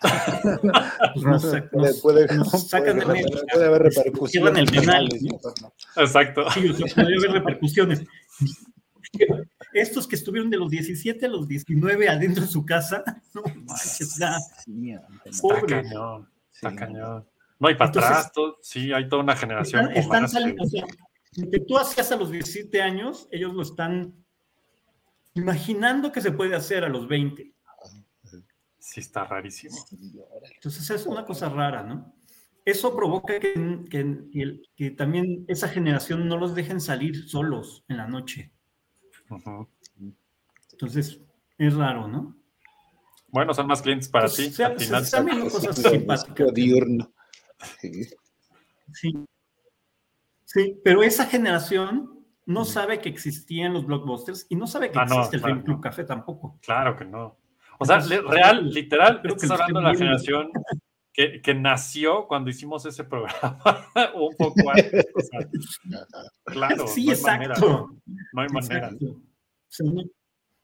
Speaker 8: pues nos,
Speaker 7: puede,
Speaker 8: nos-
Speaker 7: puede-
Speaker 8: sacan de
Speaker 7: puede-
Speaker 8: medio.
Speaker 7: puede haber repercusiones.
Speaker 8: cierran el penal,
Speaker 7: penales,
Speaker 8: ¿no?
Speaker 6: Exacto.
Speaker 8: Sí, o sea, podría haber repercusiones. Estos que estuvieron de los 17 a los 19 adentro de su casa, no manches,
Speaker 7: Sí.
Speaker 6: Está
Speaker 8: Pobre.
Speaker 6: cañón. Está
Speaker 7: Sí,
Speaker 6: cañón. No, y para
Speaker 8: Entonces-
Speaker 6: atrás, todo- sí, hay toda una generación.
Speaker 8: están, están saliendo,
Speaker 6: que-
Speaker 8: o sea, lo que tú hacías a los 17 años, ellos lo están imaginando que se puede hacer a los 20.
Speaker 6: Sí, está rarísimo.
Speaker 8: Entonces es una cosa rara, ¿no? Eso provoca que, que- que el- que también esa generación no los dejen salir solos en la noche. Entonces es raro, ¿no?
Speaker 6: Bueno, son más clientes para
Speaker 8: Pues,
Speaker 6: ti.
Speaker 8: se-
Speaker 6: al final.
Speaker 8: cosas simpáticas.
Speaker 7: diurno. Sí.
Speaker 8: Sí. Sí, pero esa generación no sabe que existían los blockbusters y no sabe que
Speaker 6: Ah, no,
Speaker 8: existe el
Speaker 6: claro,
Speaker 8: Film Club Café tampoco.
Speaker 6: Claro que no. O sea, le- real, literal,
Speaker 8: creo que
Speaker 6: estás hablando de la generación que, que nació cuando hicimos ese programa, o un poco antes. o sea, claro,
Speaker 8: sí,
Speaker 6: no hay manera.
Speaker 8: exacto.
Speaker 6: No hay manera.
Speaker 8: No,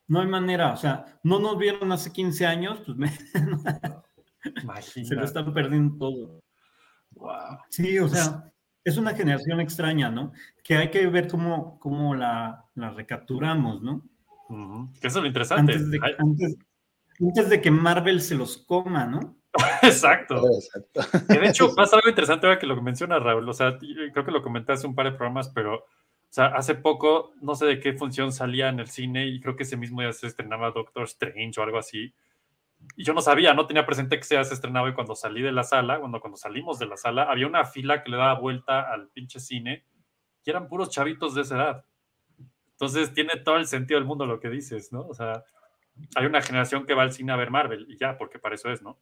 Speaker 8: no hay manera. O sea, no nos vieron hace 15 años, pues me- se lo están perdiendo todo.
Speaker 6: Wow.
Speaker 8: Sí, o sea, es una generación extraña, ¿no? Que hay que ver cómo, cómo la, la recapturamos, ¿no?
Speaker 6: Que eso es lo interesante.
Speaker 8: Antes de, antes, antes de que Marvel se los coma, ¿no?
Speaker 6: Exacto.
Speaker 7: Exacto.
Speaker 6: Que de hecho pasa algo interesante ahora que lo menciona Raúl. O sea, creo que lo comenté hace un par de programas, pero o sea, hace poco no sé de qué función salía en el cine y creo que ese mismo día se estrenaba Doctor Strange o algo así. Y yo no sabía, no tenía presente que se se estrenaba y cuando salí de la sala, cuando, cuando salimos de la sala, había una fila que le daba vuelta al pinche cine y eran puros chavitos de esa edad. Entonces tiene todo el sentido del mundo lo que dices, ¿no? O sea, hay una generación que va al cine a ver Marvel y ya, porque para eso es, ¿no?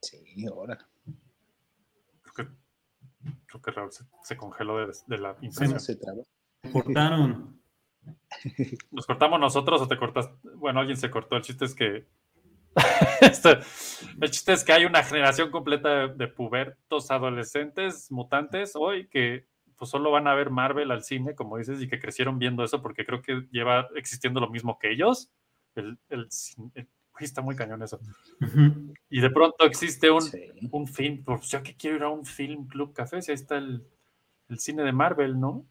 Speaker 7: Sí, ahora.
Speaker 6: Creo que, creo que Raúl se, se congeló de, de la impresión.
Speaker 7: no.
Speaker 8: Cortaron.
Speaker 6: ¿Nos cortamos nosotros o te cortas? Bueno, alguien se cortó. El chiste es que. El chiste es que hay una generación completa de, de pubertos adolescentes, mutantes, hoy que pues solo van a ver Marvel al cine, como dices, y que crecieron viendo eso porque creo que lleva existiendo lo mismo que ellos. El, el el- uy, está muy cañón eso. Y de pronto existe un,
Speaker 7: Sí.
Speaker 6: un film, pues yo que quiero ir a un film club café, si ahí está el, el cine de Marvel, ¿no?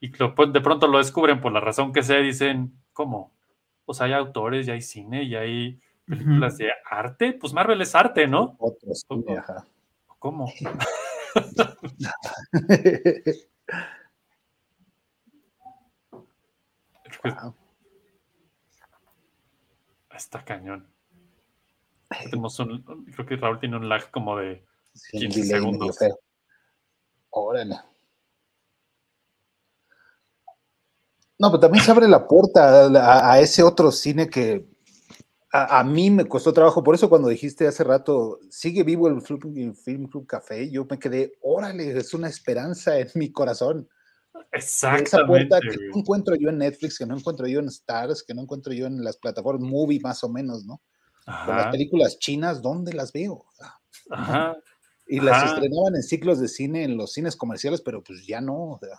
Speaker 6: Y lo- pues, de pronto lo descubren por la razón que sea dicen, ¿cómo? O sea, hay autores, ya hay cine, y hay películas de arte, pues Marvel es arte, ¿no?
Speaker 7: Otros, sí, ajá.
Speaker 6: ¿Cómo?
Speaker 7: Wow.
Speaker 6: Está cañón. Tenemos un, creo que Raúl tiene un lag como de
Speaker 7: Sí,
Speaker 6: 15
Speaker 7: delay medio
Speaker 6: segundos.
Speaker 7: Órale. No, pero también se abre la puerta a, a ese otro cine que a, a mí me costó trabajo. Por eso cuando dijiste hace rato, sigue vivo el, Film Club Café, yo me quedé, órale, es una esperanza en mi corazón. Esa
Speaker 6: Exactamente.
Speaker 7: puerta que no encuentro yo en Netflix, que no encuentro yo en Stars, que no encuentro yo en las plataformas movie más o menos, ¿no? Con las
Speaker 6: Ajá,
Speaker 7: películas chinas, ¿dónde las veo?
Speaker 6: ajá.
Speaker 7: Y las
Speaker 6: Ajá.
Speaker 7: estrenaban en ciclos de cine, en los cines comerciales, pero pues ya no. o sea,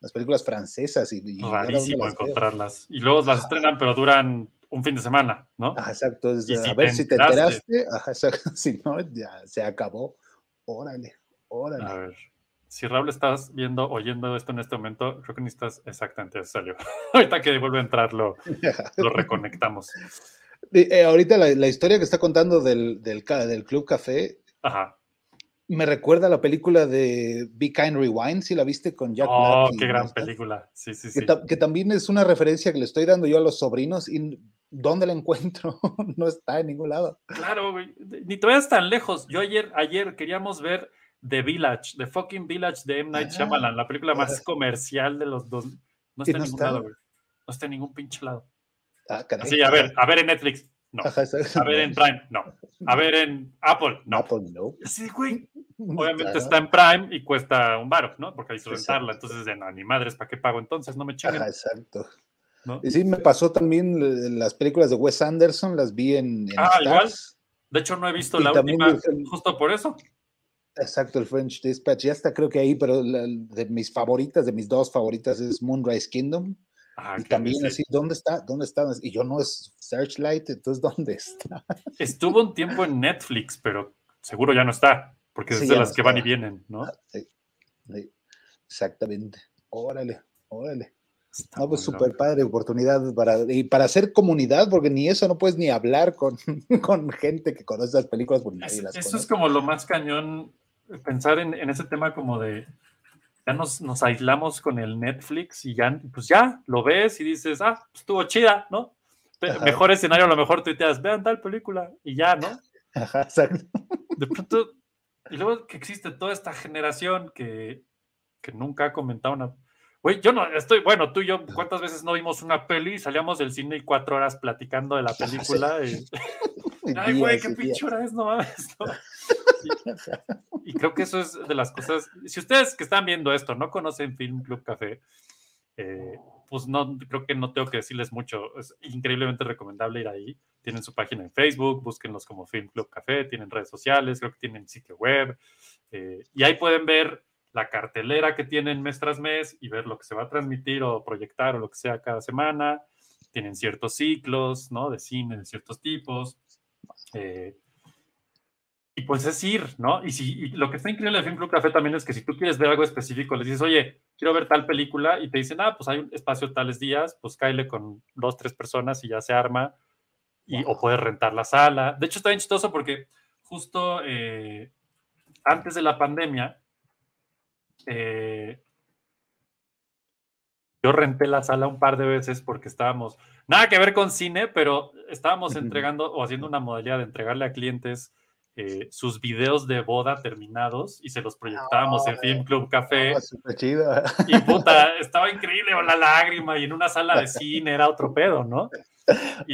Speaker 7: las películas francesas y, y
Speaker 6: Rarísimo
Speaker 7: veo.
Speaker 6: encontrarlas. Y luego las estrenan, pero duran un fin de semana, ¿no?
Speaker 7: Ah, exacto.
Speaker 6: Y
Speaker 7: a
Speaker 6: si
Speaker 7: ver si te
Speaker 6: enteraste.
Speaker 7: enteraste. Ajá, exacto, si no, ya se acabó. Órale,
Speaker 6: A
Speaker 7: órale.
Speaker 6: ver. Si Raúl estás viendo, oyendo esto en este momento, creo que necesitas exactamente eso salió. Ahorita que vuelve a entrar, lo, lo reconectamos.
Speaker 7: Eh, ahorita la, la historia que está contando del, del Club Café
Speaker 6: Ajá.
Speaker 7: Me recuerda a la película de Be Kind Rewind, si la viste con Jack
Speaker 6: Oh,
Speaker 7: Black
Speaker 6: qué gran
Speaker 7: esta,
Speaker 6: película. Sí, sí,
Speaker 7: Que,
Speaker 6: sí.
Speaker 7: ta- que también es una referencia que le estoy dando yo a los sobrinos y ¿dónde la encuentro? no está en ningún lado.
Speaker 6: Claro, güey. Ni te vayas tan lejos. Yo ayer, ayer queríamos ver The Village, The Fucking Village de M. Night
Speaker 7: Ajá.
Speaker 6: Shyamalan, la película más comercial de los dos. No está en
Speaker 7: no
Speaker 6: ningún
Speaker 7: está.
Speaker 6: lado, güey. No está en ningún pinche lado.
Speaker 7: Ah, caray.
Speaker 6: Así, a ver, a ver en Netflix. No. A ver en Prime. No. A ver en Apple. No.
Speaker 7: Apple, no.
Speaker 6: Así, güey. Obviamente
Speaker 7: Claro.
Speaker 6: está en Prime y cuesta un baro, ¿no? Porque hay que
Speaker 7: Exacto.
Speaker 6: rentarla. Entonces, de no, ni madres, ¿para qué pago entonces? No me chinguen.
Speaker 7: Ajá, exacto.
Speaker 6: ¿no?
Speaker 7: Y sí, me pasó también las películas de Wes Anderson, las vi en, en
Speaker 6: Ah, igual. De hecho, no he visto
Speaker 7: Y
Speaker 6: la última justo por eso.
Speaker 7: Exacto, el French Dispatch. Ya está, creo que ahí, pero la- de mis favoritas, de mis dos favoritas es Moonrise Kingdom.
Speaker 6: Ah,
Speaker 7: y también
Speaker 6: sí.
Speaker 7: así, ¿dónde está? ¿Dónde está? Y yo no es Searchlight, entonces ¿dónde está?
Speaker 6: Estuvo un tiempo en Netflix, pero seguro ya no está, porque es
Speaker 7: Sí,
Speaker 6: de las
Speaker 7: no
Speaker 6: que van y vienen, ¿no?
Speaker 7: Ah, sí, sí, exactamente. Órale, órale.
Speaker 6: Está
Speaker 7: No, pues súper padre oportunidad para, y para hacer comunidad, porque ni eso no puedes ni hablar con, con gente que conoce las películas,
Speaker 6: Es-
Speaker 7: las
Speaker 6: eso es como lo más cañón, pensar en, en ese tema como de, ya nos, nos aislamos con el Netflix y ya, pues ya, lo ves y dices, ah, pues estuvo chida, ¿no?
Speaker 7: Ajá.
Speaker 6: Mejor escenario, a lo mejor tuiteas, vean tal película y ya, ¿no?
Speaker 7: Ajá, exacto.
Speaker 6: De pronto, y luego que existe toda esta generación que, que nunca ha comentado una... Güey, yo no estoy, bueno, tú y yo, ¿cuántas veces no vimos una peli y salíamos del cine y cuatro horas platicando de la película? y- Ay, güey, qué pinchura es, no mames. no. Y creo que eso es de las cosas. Si ustedes que están viendo esto no conocen Film Club Café, eh, pues no, creo que no tengo que decirles mucho. Es increíblemente recomendable ir ahí. Tienen su página en Facebook, búsquenlos como Film Club Café, tienen redes sociales, creo que tienen sitio web. eh, y ahí pueden ver la cartelera que tienen mes tras mes y ver lo que se va a transmitir o proyectar o lo que sea cada semana. Tienen ciertos ciclos, ¿no? De cine de ciertos tipos. Eh, y pues es ir, ¿no? Y, si, y lo que está increíble de Film Club Café también es que si tú quieres ver algo específico, les dices, oye, quiero ver tal película, y te dicen, ah, pues hay un espacio tales días, pues cáele con dos, tres personas y ya se arma, y, o puedes rentar la sala. De hecho, está bien chistoso porque justo eh, antes de la pandemia, eh, yo renté la sala un par de veces porque estábamos, nada que ver con cine, pero estábamos entregando o haciendo una modalidad de entregarle a clientes eh, sus videos de boda terminados y se los proyectábamos en Film Club Café.
Speaker 7: Ah, chido.
Speaker 6: Y puta, estaba increíble, o la lágrima, y en una sala de cine era otro pedo, ¿no?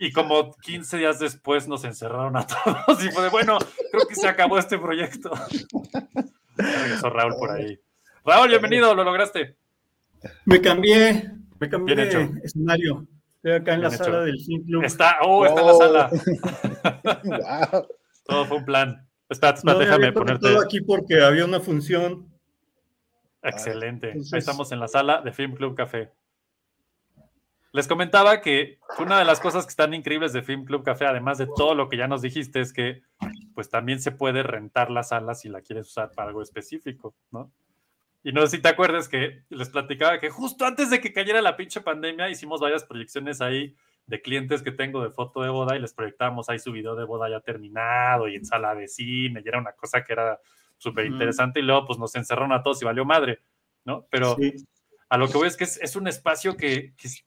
Speaker 6: Y, como 15 días después nos encerraron a todos y fue de, bueno, creo que se acabó este proyecto. Regresó Raúl por ahí. Raúl, bienvenido, lo lograste.
Speaker 8: Me cambié, me cambié
Speaker 6: Bien
Speaker 8: de
Speaker 6: hecho.
Speaker 8: escenario. Estoy acá en la
Speaker 6: hecho.
Speaker 8: sala del Film Club.
Speaker 6: Está, oh, está en la
Speaker 7: Oh.
Speaker 6: sala.
Speaker 7: Wow.
Speaker 6: Todo fue un plan. Espérate,
Speaker 8: No,
Speaker 6: déjame ponerte.
Speaker 8: conectado aquí porque había una función.
Speaker 6: Excelente.
Speaker 8: Entonces-
Speaker 6: Ahí estamos en la sala de Film Club Café. Les comentaba que una de las cosas que están increíbles de Film Club Café, además de todo lo que ya nos dijiste, es que pues también se puede rentar la sala si la quieres usar para algo específico, ¿no? Y no sé si te acuerdas que les platicaba que justo antes de que cayera la pinche pandemia hicimos varias proyecciones ahí de clientes que tengo de foto de boda y les proyectábamos ahí su video de boda ya terminado y en sala de cine y era una cosa que era súper interesante y luego pues nos encerraron a todos y valió madre, ¿no? Pero
Speaker 8: Sí.
Speaker 6: a lo que voy es que es, es un espacio que, que es,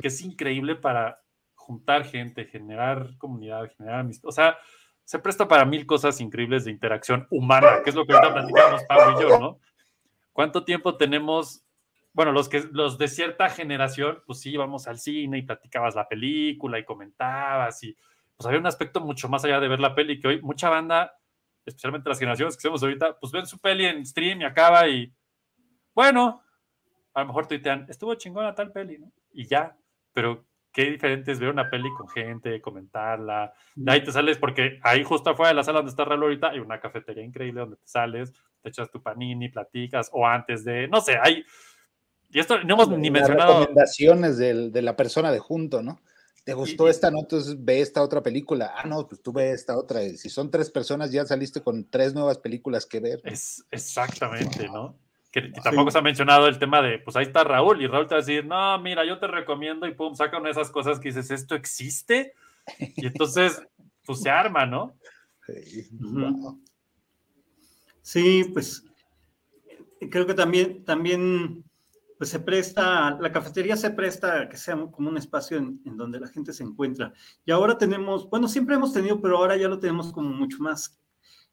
Speaker 6: que es increíble para juntar gente, generar comunidad, generar amistad. O sea, se presta para mil cosas increíbles de interacción humana, que es lo que ahorita platicábamos Pablo y yo, ¿no? ¿Cuánto tiempo tenemos? Bueno, los que los de cierta generación, pues sí, íbamos al cine y platicabas la película y comentabas y pues había un aspecto mucho más allá de ver la peli que hoy mucha banda, especialmente las generaciones que hacemos ahorita, pues ven su peli en stream y acaba y bueno, a lo mejor tuitean, estuvo chingona tal peli, ¿no? Y ya, pero qué diferente es ver una peli con gente, comentarla, de ahí te sales, porque ahí justo afuera de la sala donde está Raúl ahorita hay una cafetería increíble donde te sales, te echas tu panini, platicas, o antes de, no sé, hay, y esto no hemos ni
Speaker 7: Las
Speaker 6: mencionado,
Speaker 7: recomendaciones del- de la persona de junto, ¿no? ¿Te gustó esta, no? Entonces ve esta otra película. Ah, no, pues tú ve esta otra. Y si son tres personas, ya saliste con tres nuevas películas que ver.
Speaker 6: es exactamente, ¿no? Que, que tampoco se ha mencionado el tema de, pues ahí está Raúl, y Raúl te va a decir, no, mira, yo te recomiendo, y pum, saca una de esas cosas que dices, ¿esto existe? Y entonces, pues se arma, ¿no?
Speaker 8: Ujú. Sí, pues creo que también, también pues se presta, la cafetería se presta a que sea como un espacio en, en donde la gente se encuentra. Y ahora tenemos, bueno, siempre hemos tenido, pero ahora ya lo tenemos como mucho más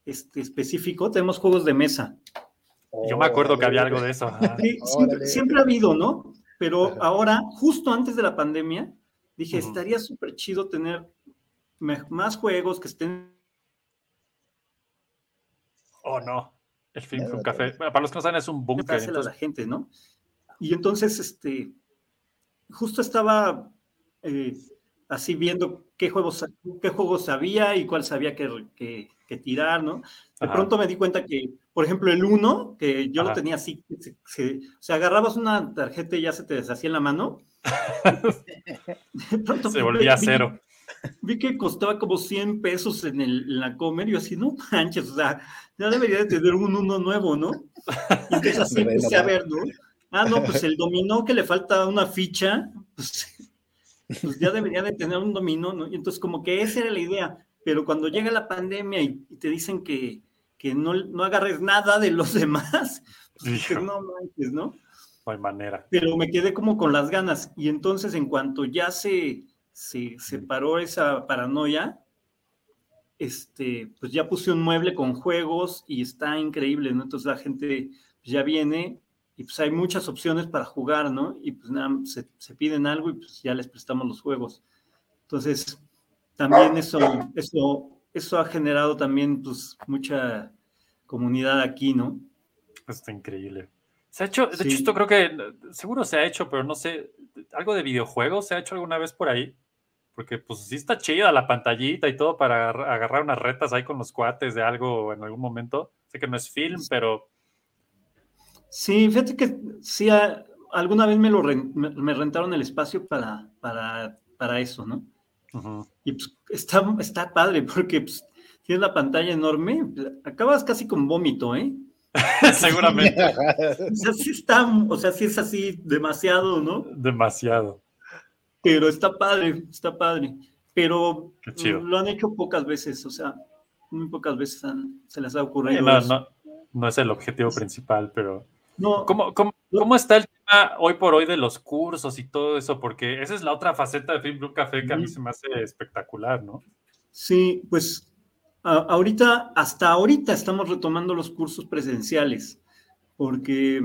Speaker 8: este, específico. Tenemos juegos de mesa.
Speaker 6: Yo me acuerdo que había algo de eso.
Speaker 8: Sí, siempre, siempre ha habido, ¿no? Pero ahora, justo antes de la pandemia, dije, estaría súper chido tener más juegos que estén
Speaker 6: Oh, no. El Film Club Café. Bueno, para los que no saben, es un búnker.
Speaker 8: dársela a la
Speaker 6: entonces-
Speaker 8: gente, ¿no? Y entonces, este, justo estaba eh, así viendo qué juegos, qué juegos había y cuál sabía que, que- que tirar, ¿no? De
Speaker 6: Ajá.
Speaker 8: pronto me di cuenta que, por ejemplo, el 1, que yo
Speaker 6: Ajá.
Speaker 8: lo tenía así, se, se- o sea, agarrabas una tarjeta y ya se te deshacía en la mano. De pronto
Speaker 6: Se volvía
Speaker 8: vi-
Speaker 6: cero.
Speaker 8: Vi que costaba como 100 pesos en, el, en la comer y yo así, no manches, o sea, ya debería de tener un uno nuevo, ¿no? Y entonces así empecé a ver, ¿no? Ah, no, pues el dominó que le falta una ficha, pues, pues ya debería de tener un dominó, ¿no? Y entonces como que esa era la idea, pero cuando llega la pandemia y, y te dicen que, que no, no agarres nada de los demás, pues dices, no manches, ¿no?
Speaker 6: No hay manera.
Speaker 8: pero me quedé como con las ganas. Y entonces, en cuanto ya se, se separó esa paranoia, este, pues ya puse un mueble con juegos y está increíble, ¿no? Entonces la gente ya viene y pues hay muchas opciones para jugar, ¿no? Y pues nada, se, se piden algo y pues ya les prestamos los juegos. Entonces, también eso, eso, eso ha generado también pues mucha comunidad aquí, ¿no?
Speaker 6: Está increíble. Se ha hecho, de
Speaker 8: Sí.
Speaker 6: hecho, esto creo que seguro se ha hecho, pero no sé, algo de videojuegos se ha hecho alguna vez por ahí. Porque pues sí está chida la pantallita y todo para agarra- agarrar unas retas ahí con los cuates de algo en algún momento. Sé que no es film, pero
Speaker 8: Sí, fíjate que sí, a- alguna vez me, lo ren- me, me rentaron el espacio para, para, para eso, ¿no?
Speaker 6: ujú,
Speaker 8: Y pues está, está padre porque pues, tienes la pantalla enorme, acabas casi con vómito, ¿eh?
Speaker 6: seguramente
Speaker 8: O sea, sí está, o sea, sí es así demasiado, ¿no?
Speaker 6: demasiado.
Speaker 8: Pero está padre, está padre. Pero lo han hecho pocas veces, o sea, muy pocas veces han- se les ha
Speaker 6: Sí,
Speaker 8: ocurrido.
Speaker 6: no,
Speaker 8: eso.
Speaker 6: no, no es el objetivo principal, pero
Speaker 8: No,
Speaker 6: ¿cómo, cómo, cómo está el tema hoy por hoy de los cursos y todo eso? Porque esa es la otra faceta de Film Club Café que a mí se me hace espectacular, ¿no?
Speaker 8: Sí, pues a- ahorita, hasta ahorita estamos retomando los cursos presenciales, porque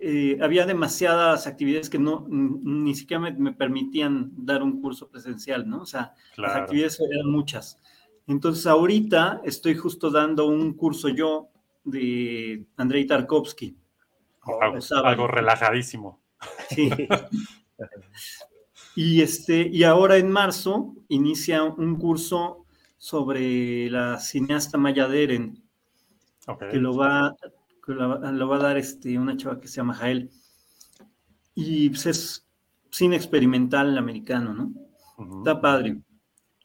Speaker 8: eh, había demasiadas actividades que no, ni siquiera me, me permitían dar un curso presencial, ¿no? O sea, las actividades eran muchas. Entonces ahorita estoy justo dando un curso yo de Andrei Tarkovsky.
Speaker 6: Algo, relajadísimo.
Speaker 8: Sí. Y, este, y ahora en marzo inicia un curso sobre la cineasta Maya Deren,
Speaker 6: Ok.
Speaker 8: que lo va, que lo, va- lo va a dar este, una chava que se llama Jael. Y pues, es cine experimental americano, ¿no?
Speaker 6: Ujú.
Speaker 8: Está padre.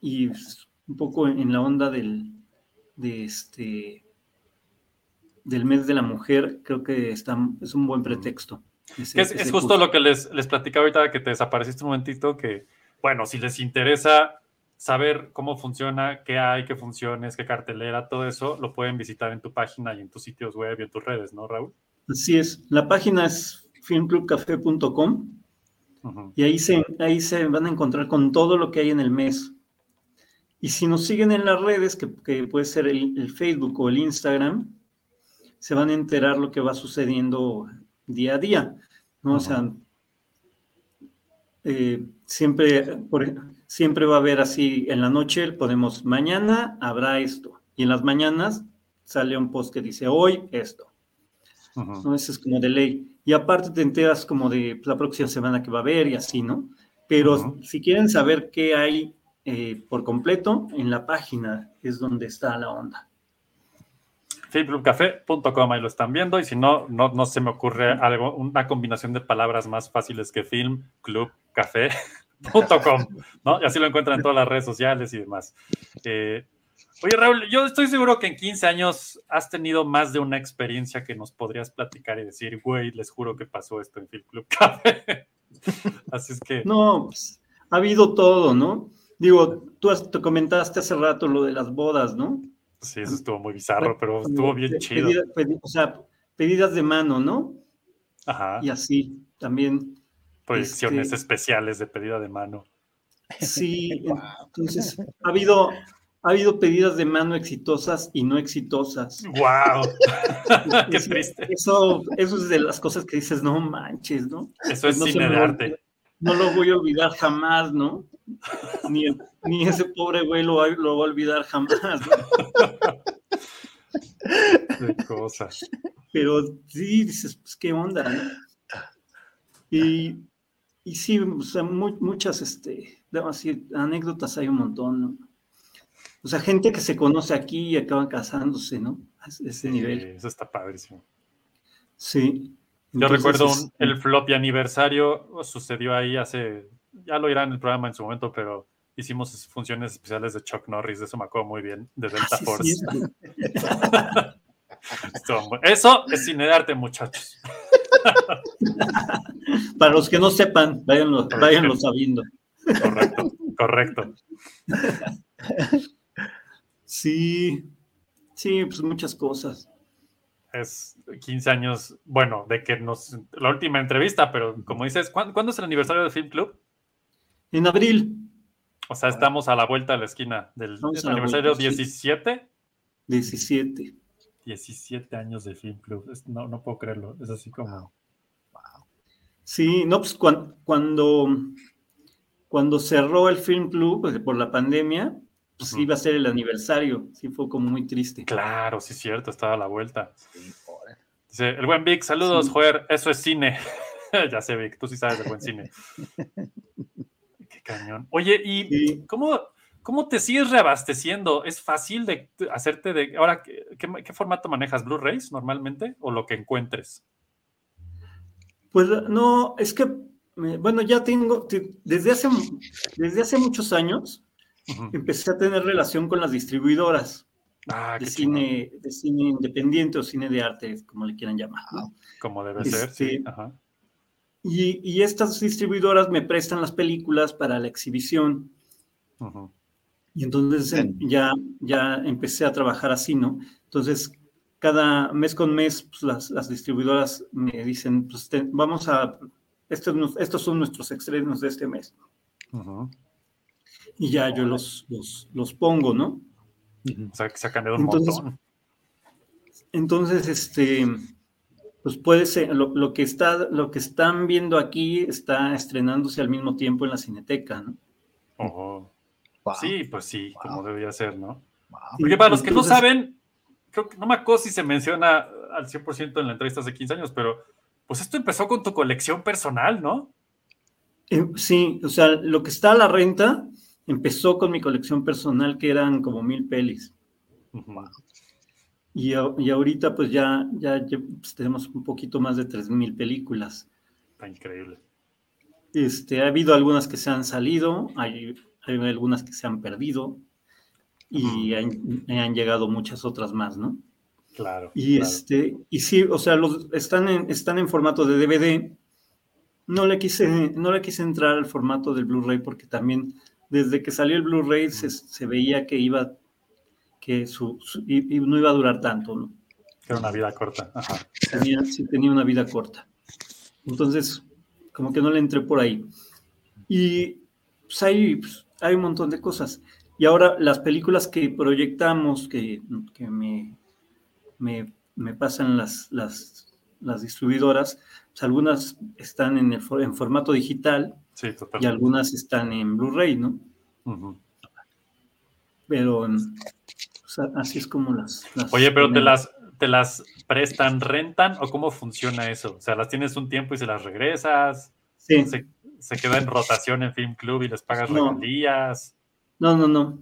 Speaker 8: Y pues, un poco en la onda del, de este, del mes de la mujer, creo que está, es un buen pretexto. ese-
Speaker 6: es, es justo lo que les, les platicaba ahorita que te desapareciste un momentito, que, bueno, si les interesa saber cómo funciona, qué hay, qué funciones, qué cartelera, todo eso, lo pueden visitar en tu página y en tus sitios web y en tus redes, ¿no, Raúl?
Speaker 8: Así es. La página es filmclubcafé.com y ahí se, ahí se van a encontrar con todo lo que hay en el mes. Y si nos siguen en las redes, que, que puede ser el, el Facebook o el Instagram, se van a enterar lo que va sucediendo día a día. ¿no? O sea, eh, siempre, por siempre va a haber así, en la noche podemos, mañana habrá esto. Y en las mañanas sale un post que dice, hoy esto.
Speaker 6: Ujú.
Speaker 8: ¿no? Eso es como de ley. Y aparte te enteras como de la próxima semana que va a haber y así, ¿no? Pero si quieren saber qué hay eh, por completo, en la página es donde está la onda.
Speaker 6: filmclubcafé.com, ahí lo están viendo, y si no, no, no se me ocurre algo, una combinación de palabras más fáciles que film, club, café.com, ¿no? Y así lo encuentran en todas las redes sociales y demás. Eh, oye, Raúl, yo estoy seguro que en 15 años has tenido más de una experiencia que nos podrías platicar y decir, güey, les juro que pasó esto en Film Club Café. así es que,
Speaker 8: No, pues, ha habido todo, ¿no? Digo, tú has- te comentaste hace rato lo de las bodas, ¿no?
Speaker 6: Sí, eso estuvo muy bizarro, pero estuvo bien
Speaker 8: Pe-
Speaker 6: chido.
Speaker 8: pedida- pedi- o sea, pedidas de mano, ¿no?
Speaker 6: Ajá.
Speaker 8: Y así también.
Speaker 6: Proyecciones
Speaker 8: este-
Speaker 6: especiales de pedida de mano.
Speaker 8: Sí, entonces ha habido, ha habido pedidas de mano exitosas y no exitosas.
Speaker 6: ¡Wow! ¡Qué
Speaker 8: Eso-
Speaker 6: triste!
Speaker 8: Eso, eso es de las cosas que dices, no manches, ¿no?
Speaker 6: Eso es
Speaker 8: No
Speaker 6: cine de arte.
Speaker 8: No lo voy a olvidar jamás, ¿no? Ni, el- ni ese pobre güey lo, va- lo va a olvidar jamás, ¿no?
Speaker 6: Qué cosas.
Speaker 8: Pero sí, dices, pues qué onda, ¿no? Y, y sí, o sea, mu- muchas este, así, anécdotas hay un montón, ¿no? O sea, gente que se conoce aquí y acaban casándose, ¿no? A ese- nivel.
Speaker 6: Sí, eso está padrísimo.
Speaker 8: Sí.
Speaker 6: Yo
Speaker 8: Entonces,
Speaker 6: recuerdo un-
Speaker 8: este,
Speaker 6: el floppy aniversario, sucedió ahí hace, ya lo irán en el programa en su momento, pero hicimos funciones especiales de Chuck Norris, de eso me acuerdo muy bien, de Delta
Speaker 8: Ah, sí,
Speaker 6: Force.
Speaker 8: sí,
Speaker 6: Eso es cine de arte, muchachos.
Speaker 8: Para los que no sepan, váyanlo, váyanlo sabiendo.
Speaker 6: Correcto, correcto.
Speaker 8: Sí, sí, pues muchas cosas.
Speaker 6: Es 15 años, bueno, de que nos, la última entrevista, pero como dices, ¿cuándo, cuándo es el aniversario del Film Club?
Speaker 8: En abril,
Speaker 6: O sea, estamos a la vuelta de la esquina del
Speaker 8: Estamos
Speaker 6: aniversario
Speaker 8: vuelta, sí.
Speaker 6: 17.
Speaker 8: 17.
Speaker 6: 17 años de Film Club. Es- no, no puedo creerlo. Es así como.
Speaker 8: Sí, no, pues cuan- cuando, cuando cerró el Film Club pues, por la pandemia, pues iba a ser el aniversario. Sí, fue como muy triste.
Speaker 6: Claro, sí, cierto, estaba a la vuelta. Dice, el buen Vic, saludos, joder, eso es cine. ya sé, Vic, tú sí sabes de buen cine. Cañón. Oye, ¿y cómo, cómo te sigues reabasteciendo? ¿Es fácil de hacerte de... Ahora, ¿qué, qué- formato manejas? ¿Blu-rays normalmente o lo que encuentres?
Speaker 8: Pues no, es que, bueno, ya tengo, te- desde hace, desde hace muchos años, empecé a tener relación con las distribuidoras
Speaker 6: Ah,
Speaker 8: de cine, de cine independiente o cine de arte, como le quieran llamar. ¿no?
Speaker 6: Como debe ser, sí.
Speaker 8: Este,
Speaker 6: Ajá.
Speaker 8: Y, y estas distribuidoras me prestan las películas para la exhibición. Y entonces ya, ya empecé a trabajar así, ¿no? Entonces, cada mes con mes, pues, las, las distribuidoras me dicen, pues te- vamos a, estos, estos son nuestros estrenos de este mes. Y ya yo los, los, los pongo, ¿no?
Speaker 6: O sea, que sacan de un
Speaker 8: Entonces,
Speaker 6: montón.
Speaker 8: Entonces, este, pues puede ser, lo, lo que está, lo que están viendo aquí está estrenándose al mismo tiempo en la Cineteca, ¿no?
Speaker 6: Sí, pues sí, como debería ser, ¿no? Porque para los que no saben, creo que no me acuerdo si se menciona al 100% en la entrevista hace 15 años, pero pues esto empezó con tu colección personal, ¿no?
Speaker 8: Eh, sí, o sea, lo que está a la renta empezó con mi colección personal, que eran como mil pelis. Y, y ahorita pues ya, ya, ya, pues, tenemos un poquito más de tres mil películas.
Speaker 6: Está increíble.
Speaker 8: Este, ha habido algunas que se han salido, hay, hay algunas que se han perdido y han, han llegado muchas otras más, ¿no?
Speaker 6: Claro.
Speaker 8: Y
Speaker 6: claro.
Speaker 8: este, y sí, o sea, los están en, están en formato de DVD. No le quise, no le quise entrar al formato del Blu-ray porque también desde que salió el Blu-ray se, se veía que iba, que su, su- y, y no iba a durar tanto, ¿no?
Speaker 6: Era una vida corta. Ajá.
Speaker 8: Tenía, sí, tenía una vida corta. Entonces, como que no le entré por ahí. Y pues hay, pues, hay un montón de cosas. Y ahora las películas que proyectamos, que, que me, me, me pasan las, las, las distribuidoras, pues algunas están en, el, en formato digital
Speaker 6: Sí,
Speaker 8: y algunas están en Blu-ray, ¿no?
Speaker 6: Ujú.
Speaker 8: Pero así es como las... las
Speaker 6: Oye, pero te las, te las prestan, rentan o cómo funciona eso? O sea, las tienes un tiempo y se las regresas.
Speaker 8: Sí.
Speaker 6: Se, se queda en rotación en Film Club y les pagas
Speaker 8: No.
Speaker 6: regalías.
Speaker 8: No, no, no.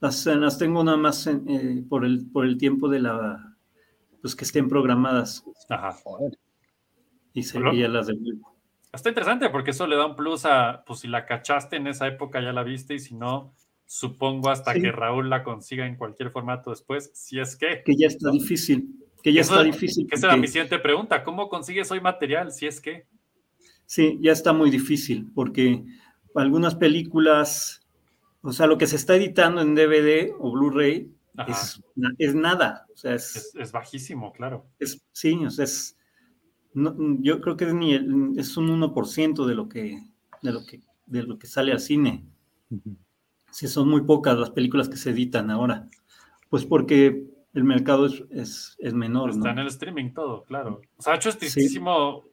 Speaker 8: Las, eh, las tengo nada más en, eh, por, el, por el tiempo de la... Pues que estén programadas
Speaker 6: Ajá.
Speaker 8: y, se, y ya las devuelvo.
Speaker 6: Está interesante porque eso le da un plus a, pues si la cachaste en esa época ya la viste y si no, supongo hasta
Speaker 8: Sí.
Speaker 6: que Raúl la consiga en cualquier formato después, si es que.
Speaker 8: Que ya está difícil. Que ya
Speaker 6: Eso-
Speaker 8: está difícil.
Speaker 6: Que esa era mi siguiente pregunta, ¿cómo consigues hoy material si es que?
Speaker 8: Sí, ya está muy difícil porque algunas películas, o sea, lo que se está editando en DVD o Blu-ray es, es nada. O sea, es,
Speaker 6: Es, es bajísimo, claro.
Speaker 8: es- sí, o sea, es, no- yo creo que es, ni el- es un 1% de lo que, de lo que, de lo que sale al cine. Sí, son muy pocas las películas que se editan ahora. Pues porque el mercado es, es, es menor, ¿no?
Speaker 6: Está en el streaming todo, claro. O sea, hecho es tristísimo.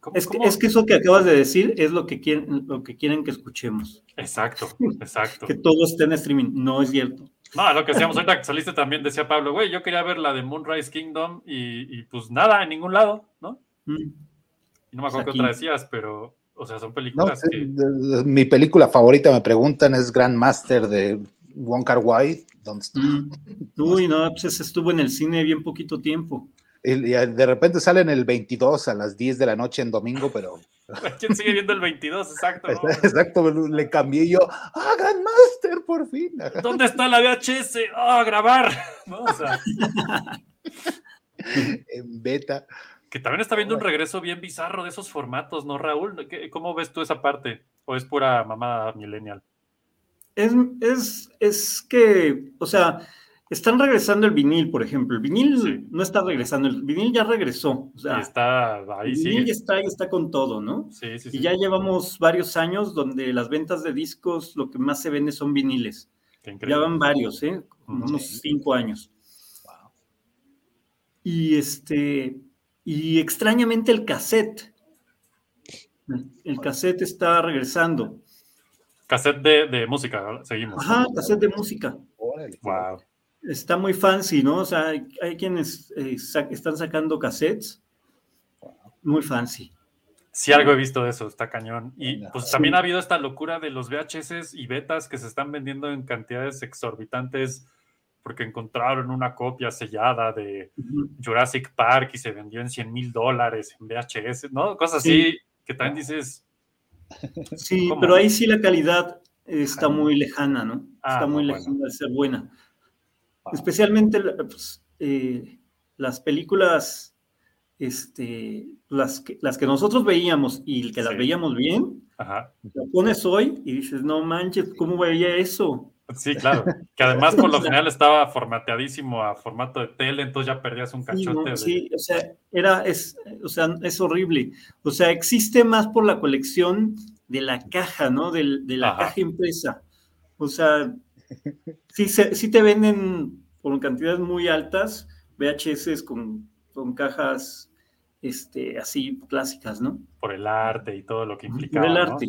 Speaker 6: ¿Cómo-
Speaker 8: Es que,
Speaker 6: cómo?
Speaker 8: es que eso que acabas de decir es lo que quieren, lo que quieren que escuchemos.
Speaker 6: Exacto, exacto.
Speaker 8: Que todo esté en streaming. No es cierto.
Speaker 6: No, lo que decíamos ahorita que saliste también, decía Pablo, güey, yo quería ver la de Moonrise Kingdom y, y, pues nada, en ningún lado, ¿no?
Speaker 8: Mm.
Speaker 6: Y no me acuerdo qué otra decías, pero, o sea, son películas
Speaker 7: eh,
Speaker 6: que...
Speaker 7: de- de- mi película favorita, me preguntan, es Grandmaster de Wong Kar Wai. donde está.
Speaker 8: Mm. Uy, no, pues estuvo en el cine bien poquito tiempo.
Speaker 7: Y, y de repente sale en el 22 a las 10 de la noche en domingo, pero
Speaker 6: ¿Quién sigue viendo el 22? Exacto. ¿no?
Speaker 7: exacto, le cambié yo, ah, Grandmaster, por fin.
Speaker 6: ¿Dónde está la VHS? ¡Ah, grabar! ¿No? O sea,
Speaker 7: en beta.
Speaker 6: Que también está viendo un regreso bien bizarro de esos formatos, ¿no, Raúl? ¿Qué- ¿Cómo ves tú esa parte? ¿O es pura mamada millennial?
Speaker 8: Es, es, es que, o sea, están regresando el vinil, por ejemplo. El vinil no está regresando, el vinil ya regresó. O sea,
Speaker 6: Y está ahí,
Speaker 8: el
Speaker 6: sí.
Speaker 8: vinil ya está, ya está con todo, ¿no?
Speaker 6: Sí, sí,
Speaker 8: Y
Speaker 6: sí.
Speaker 8: ya llevamos varios años donde las ventas de discos lo que más se vende son viniles.
Speaker 6: Qué increíble.
Speaker 8: Ya van varios, ¿eh? Como unos cinco años. Y este, y extrañamente el cassette. El, cassette está regresando.
Speaker 6: Cassette de, de música, seguimos.
Speaker 8: Ajá, cassette de música.
Speaker 6: Wow.
Speaker 8: Está muy fancy, ¿no? O sea, hay, hay quienes eh, sa- están sacando cassettes muy fancy.
Speaker 6: Sí, algo he visto de eso, está cañón. Y pues también ha habido esta locura de los VHS y betas que se están vendiendo en cantidades exorbitantes porque encontraron una copia sellada de. Jurassic Park y se vendió en 100 mil dólares en VHS, ¿no? Cosas así
Speaker 8: Sí.
Speaker 6: que también dices,
Speaker 8: Sí,
Speaker 6: ¿Cómo?
Speaker 8: pero ahí sí la calidad está muy lejana, ¿no?
Speaker 6: Ah,
Speaker 8: está muy
Speaker 6: no,
Speaker 8: lejana de ser buena.
Speaker 7: Wow.
Speaker 8: Especialmente pues, eh, las películas, este, las que, las que nosotros veíamos y que las
Speaker 6: Sí.
Speaker 8: veíamos bien,
Speaker 6: ajá,
Speaker 8: la pones hoy y dices, no manches, ¿cómo veía eso?
Speaker 6: Sí, claro, que además por lo general estaba formateadísimo a formato de tele, entonces ya perdías un
Speaker 8: Sí,
Speaker 6: cachote
Speaker 8: no,
Speaker 6: de...
Speaker 8: sí, o sea, era, es, o sea, es horrible. O sea, existe más por la colección de la caja, ¿no? Del- de la
Speaker 6: Ajá.
Speaker 8: caja impresa. O sea, sí, se- sí te venden por cantidades muy altas VHS con, con cajas este, así clásicas, ¿no?
Speaker 6: por el arte y todo lo que
Speaker 8: Por
Speaker 6: implicaba.
Speaker 8: el
Speaker 6: ¿no?
Speaker 8: arte.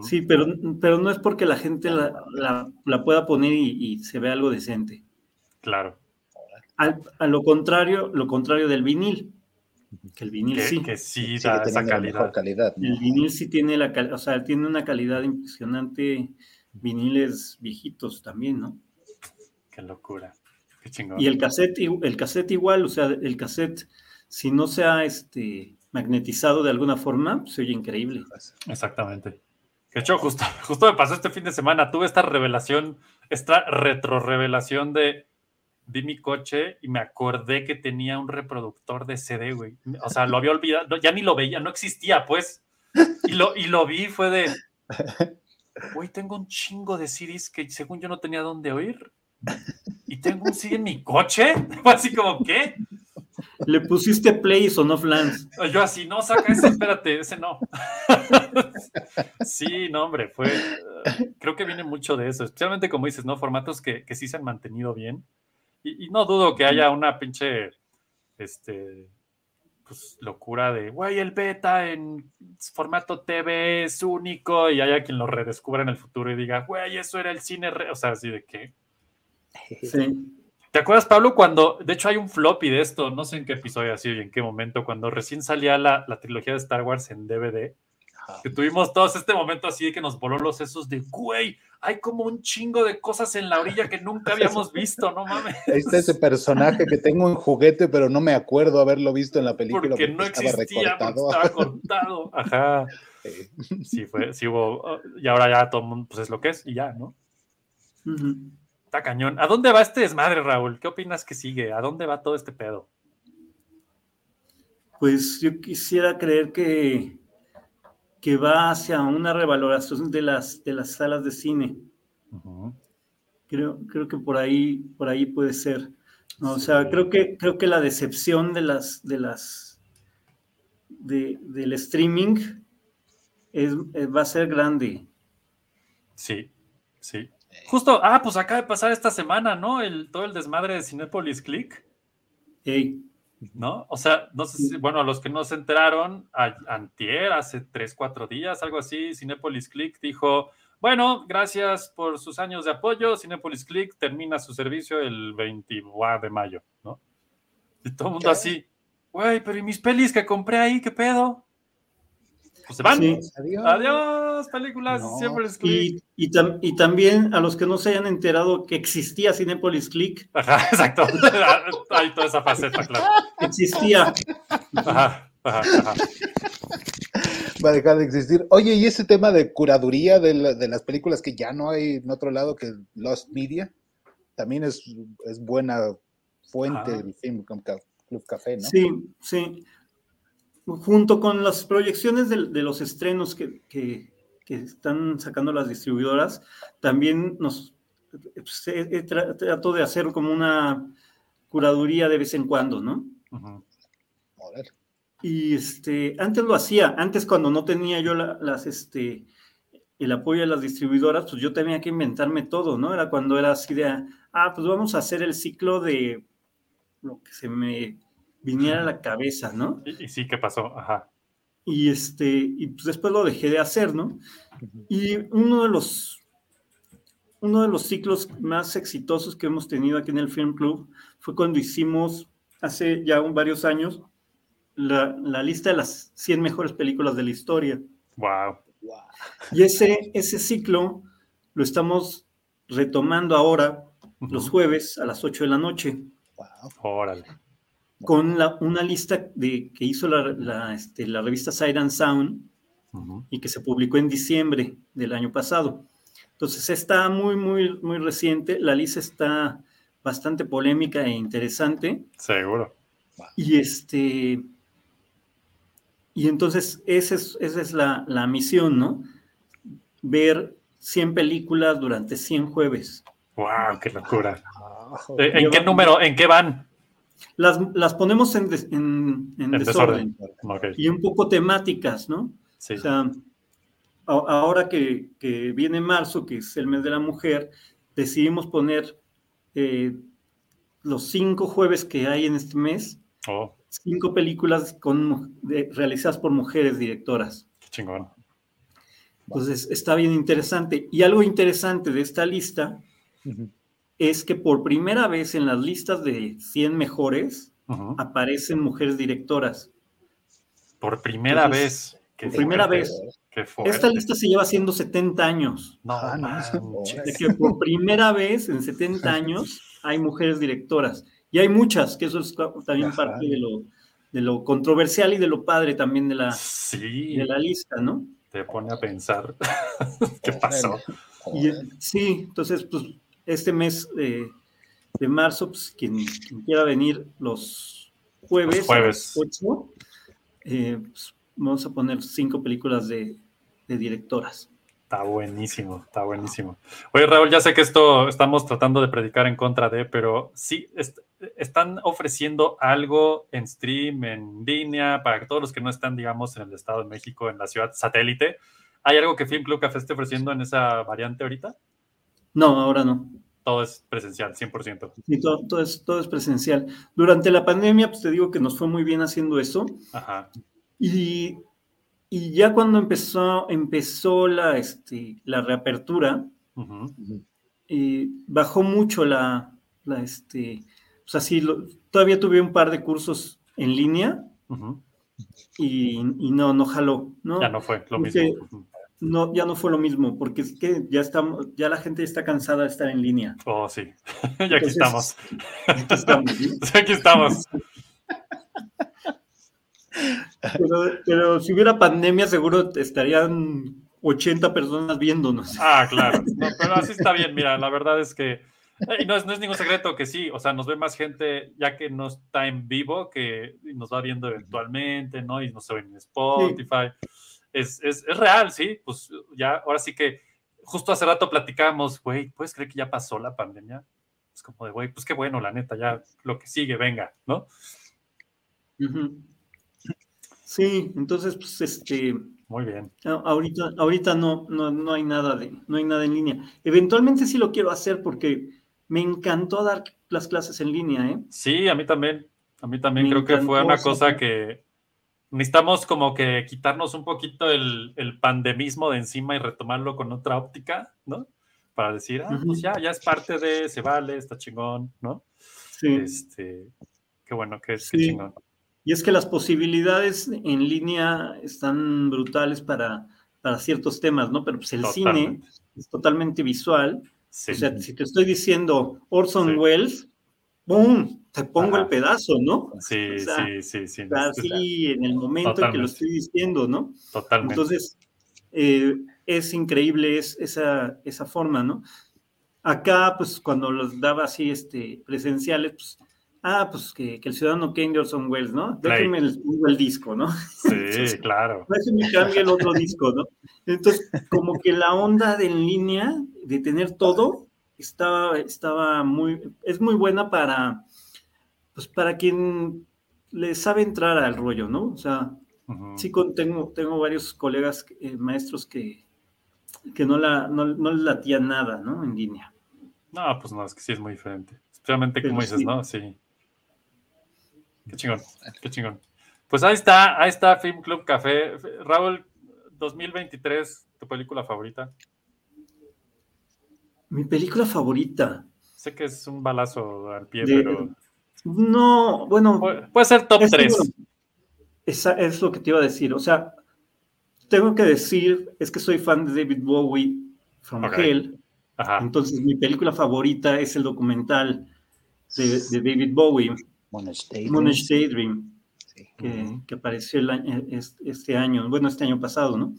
Speaker 8: Sí, pero, pero no es porque la gente la, la- la pueda poner y, y se vea algo decente.
Speaker 6: Claro,
Speaker 8: Al- a lo contrario, lo contrario del vinil. Que el vinil
Speaker 6: que,
Speaker 8: sí.
Speaker 6: que sí da esa
Speaker 7: teniendo la mejor
Speaker 6: calidad.
Speaker 7: calidad. ¿no?
Speaker 8: El vinil sí tiene la o sea, tiene una calidad impresionante. Viniles viejitos también, ¿no?
Speaker 6: Qué locura. Qué chingón.
Speaker 8: Y el cassette, el cassette igual, o sea, el cassette, si no se ha este, magnetizado de alguna forma, se oye increíble.
Speaker 6: Exactamente. De hecho, justo, justo me pasó este fin de semana. Tuve esta revelación, esta retro revelación de vi mi coche y me acordé que tenía un reproductor de CD, güey. O sea, lo había olvidado, ya ni lo veía, no existía, pues. Y lo, y lo vi, fue de, güey, tengo un chingo de CDs que según yo no tenía dónde oír. Y tengo un CD en mi coche. Fue así como, ¿qué?
Speaker 8: Le pusiste play y sonó flans.
Speaker 6: Yo así, no, saca ese, espérate, ese no. sí, no, hombre, fue. creo que viene mucho de eso, especialmente como dices, ¿no? Formatos que, que sí se han mantenido bien. Y, y no dudo que haya una pinche. Este. Pues locura de, güey, el beta en formato TV es único y haya quien lo redescubra en el futuro y diga, güey, eso era el cine, re-". o sea, así de que,
Speaker 8: Sí.
Speaker 6: ¿Te acuerdas, Pablo, cuando, de hecho hay un floppy de esto, no sé en qué episodio así y en qué momento, cuando recién salía la, la trilogía de Star Wars en DVD,
Speaker 7: Ajá.
Speaker 6: que tuvimos todos este momento así de que nos voló los sesos de, güey, hay como un chingo de cosas en la orilla que nunca habíamos visto, no mames,
Speaker 7: Ahí está ese personaje que tengo en juguete, pero no me acuerdo haberlo visto en la película
Speaker 6: porque no
Speaker 7: estaba
Speaker 6: existía,
Speaker 7: recortado.
Speaker 6: estaba cortado. Ajá, sí fue, sí hubo, y ahora ya todo el mundo, pues es lo que es y ya, ¿no?
Speaker 8: Ujú.
Speaker 6: Está cañón. ¿A dónde va este desmadre, Raúl? ¿Qué opinas que sigue? ¿A dónde va todo este pedo?
Speaker 8: Pues yo quisiera creer que, que va hacia una revaloración de las, de las salas de cine. Creo, creo que por ahí, por ahí puede ser. ¿no? O sea, creo que, creo que la decepción de las, de las, de- del streaming es, va a ser grande.
Speaker 6: Sí, sí. Justo, ah, pues acaba de pasar esta semana, ¿no? El, todo el desmadre de Cinepolis Click,
Speaker 8: Ey,
Speaker 6: ¿no? O sea, no sé si, bueno, a los que no se enteraron, a- antier, hace tres, cuatro días, algo así, Cinepolis Click dijo, bueno, gracias por sus años de apoyo, Cinepolis Click termina su servicio el 20 de mayo, ¿no? Y todo el mundo
Speaker 7: ¿Qué?
Speaker 6: así, güey, pero ¿y mis pelis que compré ahí, qué pedo? Pues se van.
Speaker 8: Sí.
Speaker 7: Adiós.
Speaker 6: Adiós, películas,
Speaker 7: No.
Speaker 6: Cinepolis Click.
Speaker 8: Y, y, tam- y también a los que no se hayan enterado que existía Cinepolis Click,
Speaker 6: Ajá, exacto. Hay toda esa faceta, claro.
Speaker 8: existía.
Speaker 6: Ajá, ajá, ajá.
Speaker 7: Va a dejar de existir. Oye, y ese tema de curaduría de, la- de las películas que ya no hay en otro lado que Lost Media, también es, es buena fuente
Speaker 6: Ah.
Speaker 7: el Film Club Café, ¿no?
Speaker 8: Sí, sí. Junto con las proyecciones de, de los estrenos que, que- que están sacando las distribuidoras, también nos pues, eh, tra- trato de hacer como una curaduría de vez en cuando, ¿no?
Speaker 6: Ujú.
Speaker 7: Órale.
Speaker 8: Y este, antes lo hacía, antes cuando no tenía yo la- las, este, el apoyo de las distribuidoras, pues yo tenía que inventarme todo, ¿no? Era cuando era así de, ah, pues vamos a hacer el ciclo de lo que se me viniera a la cabeza, ¿no?
Speaker 6: Y, y sí, ¿qué pasó? Ajá.
Speaker 8: y este, y pues después lo dejé de hacer, ¿no? Y uno de los, uno de los ciclos más exitosos que hemos tenido aquí en el Film Club fue cuando hicimos, hace ya un, varios años, la, la lista de las 100 mejores películas de la historia.
Speaker 6: Wow.
Speaker 8: Y ese, ese ciclo lo estamos retomando ahora, los jueves a las 8 de la noche,
Speaker 6: Órale.
Speaker 8: Con la- una lista de, que hizo la, la, este, la revista Sight and Sound y que se publicó en diciembre del año pasado. Entonces está muy, muy, muy reciente. La lista está bastante polémica e interesante.
Speaker 6: Seguro.
Speaker 8: Y este. Y entonces esa es, esa es la, la misión, ¿no? Ver 100 películas durante 100 jueves.
Speaker 6: Wow, qué locura. Eh, ¿En qué número? ¿En qué van?
Speaker 8: Las, las ponemos en, des- en- en
Speaker 6: En
Speaker 8: desorden. Y un poco temáticas, ¿no?
Speaker 6: Sí.
Speaker 8: O sea, a- ahora que, que viene marzo, que es el mes de la mujer, decidimos poner eh, los cinco jueves que hay en este mes,
Speaker 6: Oh,
Speaker 8: cinco películas con, de- realizadas por mujeres directoras.
Speaker 6: qué chingón.
Speaker 8: Entonces, está bien interesante. Y algo interesante de esta lista es que por primera vez en las listas de 100 mejores aparecen mujeres directoras.
Speaker 6: Por primera
Speaker 8: Entonces,
Speaker 6: vez. Qué
Speaker 8: por primera vez. Esta lista se lleva haciendo 70 años.
Speaker 6: No,
Speaker 7: Ah, no.
Speaker 8: De que por primera vez en 70 años hay mujeres directoras. Y hay muchas, que eso es también
Speaker 7: Ajá.
Speaker 8: parte de lo, de lo controversial y de lo padre también de la,
Speaker 6: Sí,
Speaker 8: de la lista, ¿no?
Speaker 6: te pone a pensar. ¿Qué pasó?
Speaker 8: Y, sí, entonces, pues, este mes de marzo, pues, quien, quien quiera venir los jueves,
Speaker 6: Los jueves.
Speaker 8: a las 8, eh, pues, vamos a poner cinco películas de, de directoras.
Speaker 6: Está buenísimo, está buenísimo. Oye, Raúl, ya sé que esto estamos tratando de predicar en contra de, pero sí, est- están ofreciendo algo en stream, en línea, para todos los que no están, digamos, en el Estado de México, en la ciudad satélite. ¿Hay algo que Film Club Café esté ofreciendo en esa variante ahorita?
Speaker 8: No, ahora no.
Speaker 6: Todo es presencial, 100%.
Speaker 8: Sí, todo, todo es, todo es presencial. Durante la pandemia, pues te digo que nos fue muy bien haciendo eso.
Speaker 6: Ajá.
Speaker 8: Y, y ya cuando empezó, empezó la, este, la reapertura, eh, bajó mucho la, la este, o sea, sí, lo- todavía tuve un par de cursos en línea y no, no jaló, ¿no?
Speaker 6: Ya no fue lo
Speaker 8: Porque
Speaker 6: mismo.
Speaker 8: No, ya no fue lo mismo, porque es que ya estamos, ya la gente está cansada de estar en línea.
Speaker 6: Oh, sí. y aquí
Speaker 8: Entonces,
Speaker 6: estamos.
Speaker 8: Aquí estamos, ¿sí?
Speaker 6: aquí estamos.
Speaker 8: Pero, pero si hubiera pandemia, seguro estarían 80 personas viéndonos.
Speaker 6: Ah, claro. No, pero así está bien. Mira, la verdad es que. eh, no es, no es ningún secreto que sí, o sea, nos ve más gente ya que no está en vivo, que nos va viendo eventualmente, ¿no? Y nos ve en Spotify. Es, es, es real, sí. Pues ya, ahora sí que justo hace rato platicamos, güey, ¿puedes creer que ya pasó la pandemia? Es como de, güey, pues qué bueno, la neta, ya lo que sigue, venga, ¿no?
Speaker 8: Sí, entonces, pues, este,
Speaker 6: Muy bien.
Speaker 8: ahorita, ahorita no, no, no hay nada de, no hay nada en línea. Eventualmente sí lo quiero hacer porque me encantó dar las clases en línea, ¿eh?
Speaker 6: Sí, a mí también. A mí también
Speaker 8: Me
Speaker 6: creo que fue una cosa que necesitamos como que quitarnos un poquito el, el pandemismo de encima y retomarlo con otra óptica, ¿no? Para decir, ah, pues ya, ya es parte de, se vale, está chingón, ¿no?
Speaker 8: Sí.
Speaker 6: Este, qué bueno, qué, qué
Speaker 8: Sí.
Speaker 6: chingón.
Speaker 8: Y es que las posibilidades en línea están brutales para, para ciertos temas, ¿no? Pero pues el cine es totalmente visual.
Speaker 6: Sí.
Speaker 8: O sea, si te estoy diciendo Orson
Speaker 6: Sí.
Speaker 8: Welles, ¡pum! Te pongo
Speaker 6: Ajá.
Speaker 8: el pedazo, ¿no?
Speaker 6: sí,
Speaker 8: o sea,
Speaker 6: sí, sí, sí.
Speaker 8: Así en el momento en que lo estoy diciendo, ¿no?
Speaker 6: Totalmente.
Speaker 8: Entonces, eh, es increíble es, esa, esa forma, ¿no? Acá, pues, cuando los daba así este, presenciales, pues, ah, pues que, que el ciudadano Kane de Orson Welles, ¿no? Déjenme les pongo el disco, ¿no?
Speaker 6: sí, claro.
Speaker 8: Déjenme cambie el otro disco, ¿no? Entonces, como que la onda de en línea, de tener todo, estaba, estaba muy, es muy buena para, pues, para quien le sabe entrar al rollo, ¿no? O sea. Sí, con- tengo, tengo varios colegas eh, maestros que, que no, la, no, no les latía nada, ¿no? En línea.
Speaker 6: No, pues no, es que sí es muy diferente. Especialmente
Speaker 8: Pero
Speaker 6: como dices,
Speaker 8: sí.
Speaker 6: ¿no? Sí. Qué chingón, qué chingón. Pues ahí está, ahí está Film Club Café. Raúl, 2023, tu película favorita.
Speaker 8: Mi película favorita.
Speaker 6: Sé que es un balazo al pie,
Speaker 8: De-
Speaker 6: pero
Speaker 8: No, bueno.
Speaker 6: puede, puede ser top
Speaker 8: es que,
Speaker 6: 3.
Speaker 8: bueno, esa es lo que te iba a decir. O sea, tengo que decir, es que soy fan de David Bowie from. Hell.
Speaker 6: Ajá.
Speaker 8: Entonces, mi película favorita es el documental de, de David Bowie,
Speaker 7: Monash Daydream.
Speaker 8: Monash Daydream,
Speaker 7: Sí.
Speaker 8: que, que apareció el este año, bueno, este año pasado, ¿no?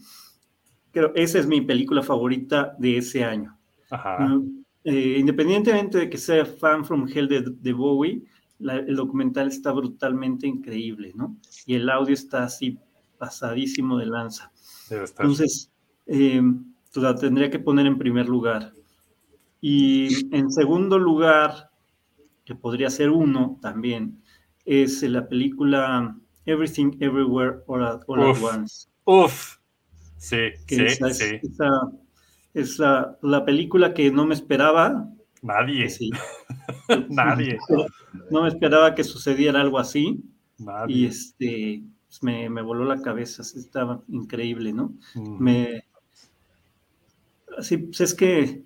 Speaker 8: Pero esa es mi película favorita de ese año.
Speaker 6: Ajá.
Speaker 8: ¿no? Eh, independientemente de que sea fan from Hell de, de Bowie, la- el documental está brutalmente increíble, ¿no? Y el audio está así pasadísimo de lanza.
Speaker 6: Debe estar.
Speaker 8: Entonces, eh, pues la tendría que poner en primer lugar. Y en segundo lugar, que podría ser uno también, es la película Everything Everywhere All at, All at
Speaker 6: Uf.
Speaker 8: Once.
Speaker 6: Uf. Sí,
Speaker 8: Que
Speaker 6: sí,
Speaker 8: esa es,
Speaker 6: sí.
Speaker 8: esa- es la, la película que no me esperaba.
Speaker 6: Nadie.
Speaker 8: sí.
Speaker 6: Nadie.
Speaker 8: No me esperaba que sucediera algo así.
Speaker 6: Nadie.
Speaker 8: Y este pues, me, me voló la cabeza. Estaba increíble, ¿no? Me sí, pues es que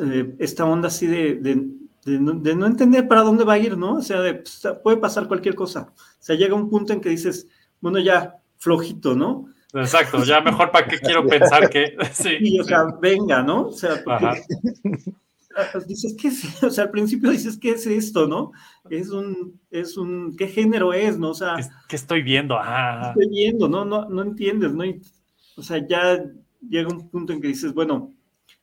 Speaker 8: eh, esta onda así de, de- de no, de no entender para dónde va a ir, ¿no? O sea, de, pues, puede pasar cualquier cosa. O sea, llega un punto en que dices, bueno, ya, flojito, ¿no?
Speaker 6: Exacto, ya mejor para qué quiero pensar que. Sí.
Speaker 8: Y, o sea, venga, ¿no? O sea, porque ah, dices, ¿qué es? O sea, al principio dices, ¿qué es esto, no? Es un, es un, ¿qué género es, no? O sea,
Speaker 6: ¿Qué, qué estoy viendo? Ah,
Speaker 8: estoy viendo, ¿no? No, no entiendes, ¿no? Y, o sea, ya llega un punto en que dices, bueno,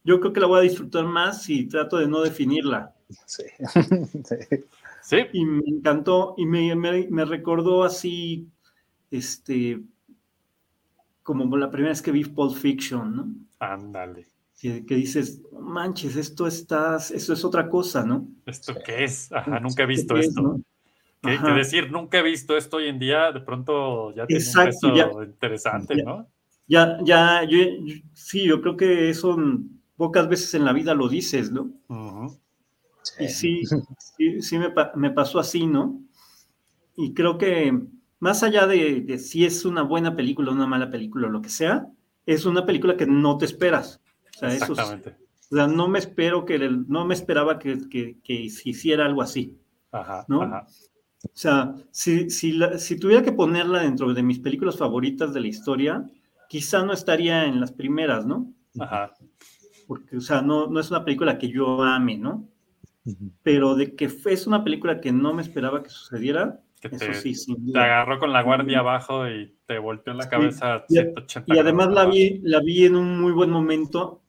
Speaker 8: yo creo que la voy a disfrutar más si trato de no definirla.
Speaker 7: Sí. Sí.
Speaker 6: sí.
Speaker 8: Y me encantó y me, me, me recordó así, este, como la primera vez que vi Pulp Fiction, ¿no?
Speaker 6: Ándale.
Speaker 8: Que, que dices, "No manches, esto está, esto es otra cosa, ¿no?
Speaker 6: ¿Esto qué es? Ajá, nunca he visto
Speaker 8: ¿Qué es,
Speaker 6: esto.
Speaker 8: no?
Speaker 6: Que, decir nunca he visto esto hoy en día, de pronto ya tiene
Speaker 8: Exacto,
Speaker 6: un peso
Speaker 8: ya.
Speaker 6: interesante,
Speaker 8: Ya.
Speaker 6: ¿no?
Speaker 8: Ya, ya, yo, yo- sí, yo creo que eso pocas veces en la vida lo dices, ¿no? Y sí, sí, sí me, me pasó así, ¿no? Y creo que más allá de, de si es una buena película o una mala película o lo que sea, es una película que no te esperas. O sea, eso es-
Speaker 6: Exactamente.
Speaker 8: o sea, no me espero que el- no me esperaba que, que- que se hiciera algo así.
Speaker 6: Ajá,
Speaker 8: ¿no?
Speaker 6: ajá.
Speaker 8: O sea, si, si, la- si tuviera que ponerla dentro de mis películas favoritas de la historia, quizá no estaría en las primeras, ¿no?
Speaker 6: Ajá.
Speaker 8: Porque, o sea, no, no es una película que yo ame, ¿no? Pero de que fue- es una película que no me esperaba que sucediera,
Speaker 6: Que
Speaker 8: eso
Speaker 6: te,
Speaker 8: sí, sin
Speaker 6: te agarró con la guardia abajo y te volteó la cabeza
Speaker 8: Y-
Speaker 6: 180
Speaker 8: Y además la vi, la vi en un muy buen momento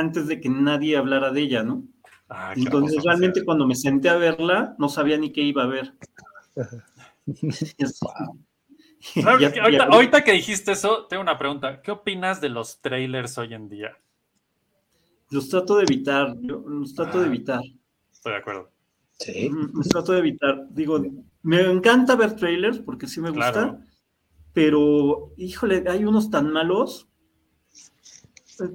Speaker 8: antes de que nadie hablara de ella, ¿no?
Speaker 6: Ah,
Speaker 8: Entonces realmente cuando me senté a verla, no sabía ni qué iba a ver.
Speaker 6: Raúl,
Speaker 8: Ya-
Speaker 6: que ahorita, que dijiste eso, tengo una pregunta. ¿Qué opinas de los trailers hoy en día?
Speaker 8: Los trato de evitar, yo los trato de evitar.
Speaker 6: Estoy de acuerdo.
Speaker 7: Sí.
Speaker 8: Los trato de evitar. Digo, me encanta ver trailers porque sí me gusta,
Speaker 6: Claro.
Speaker 8: pero híjole, hay unos tan malos.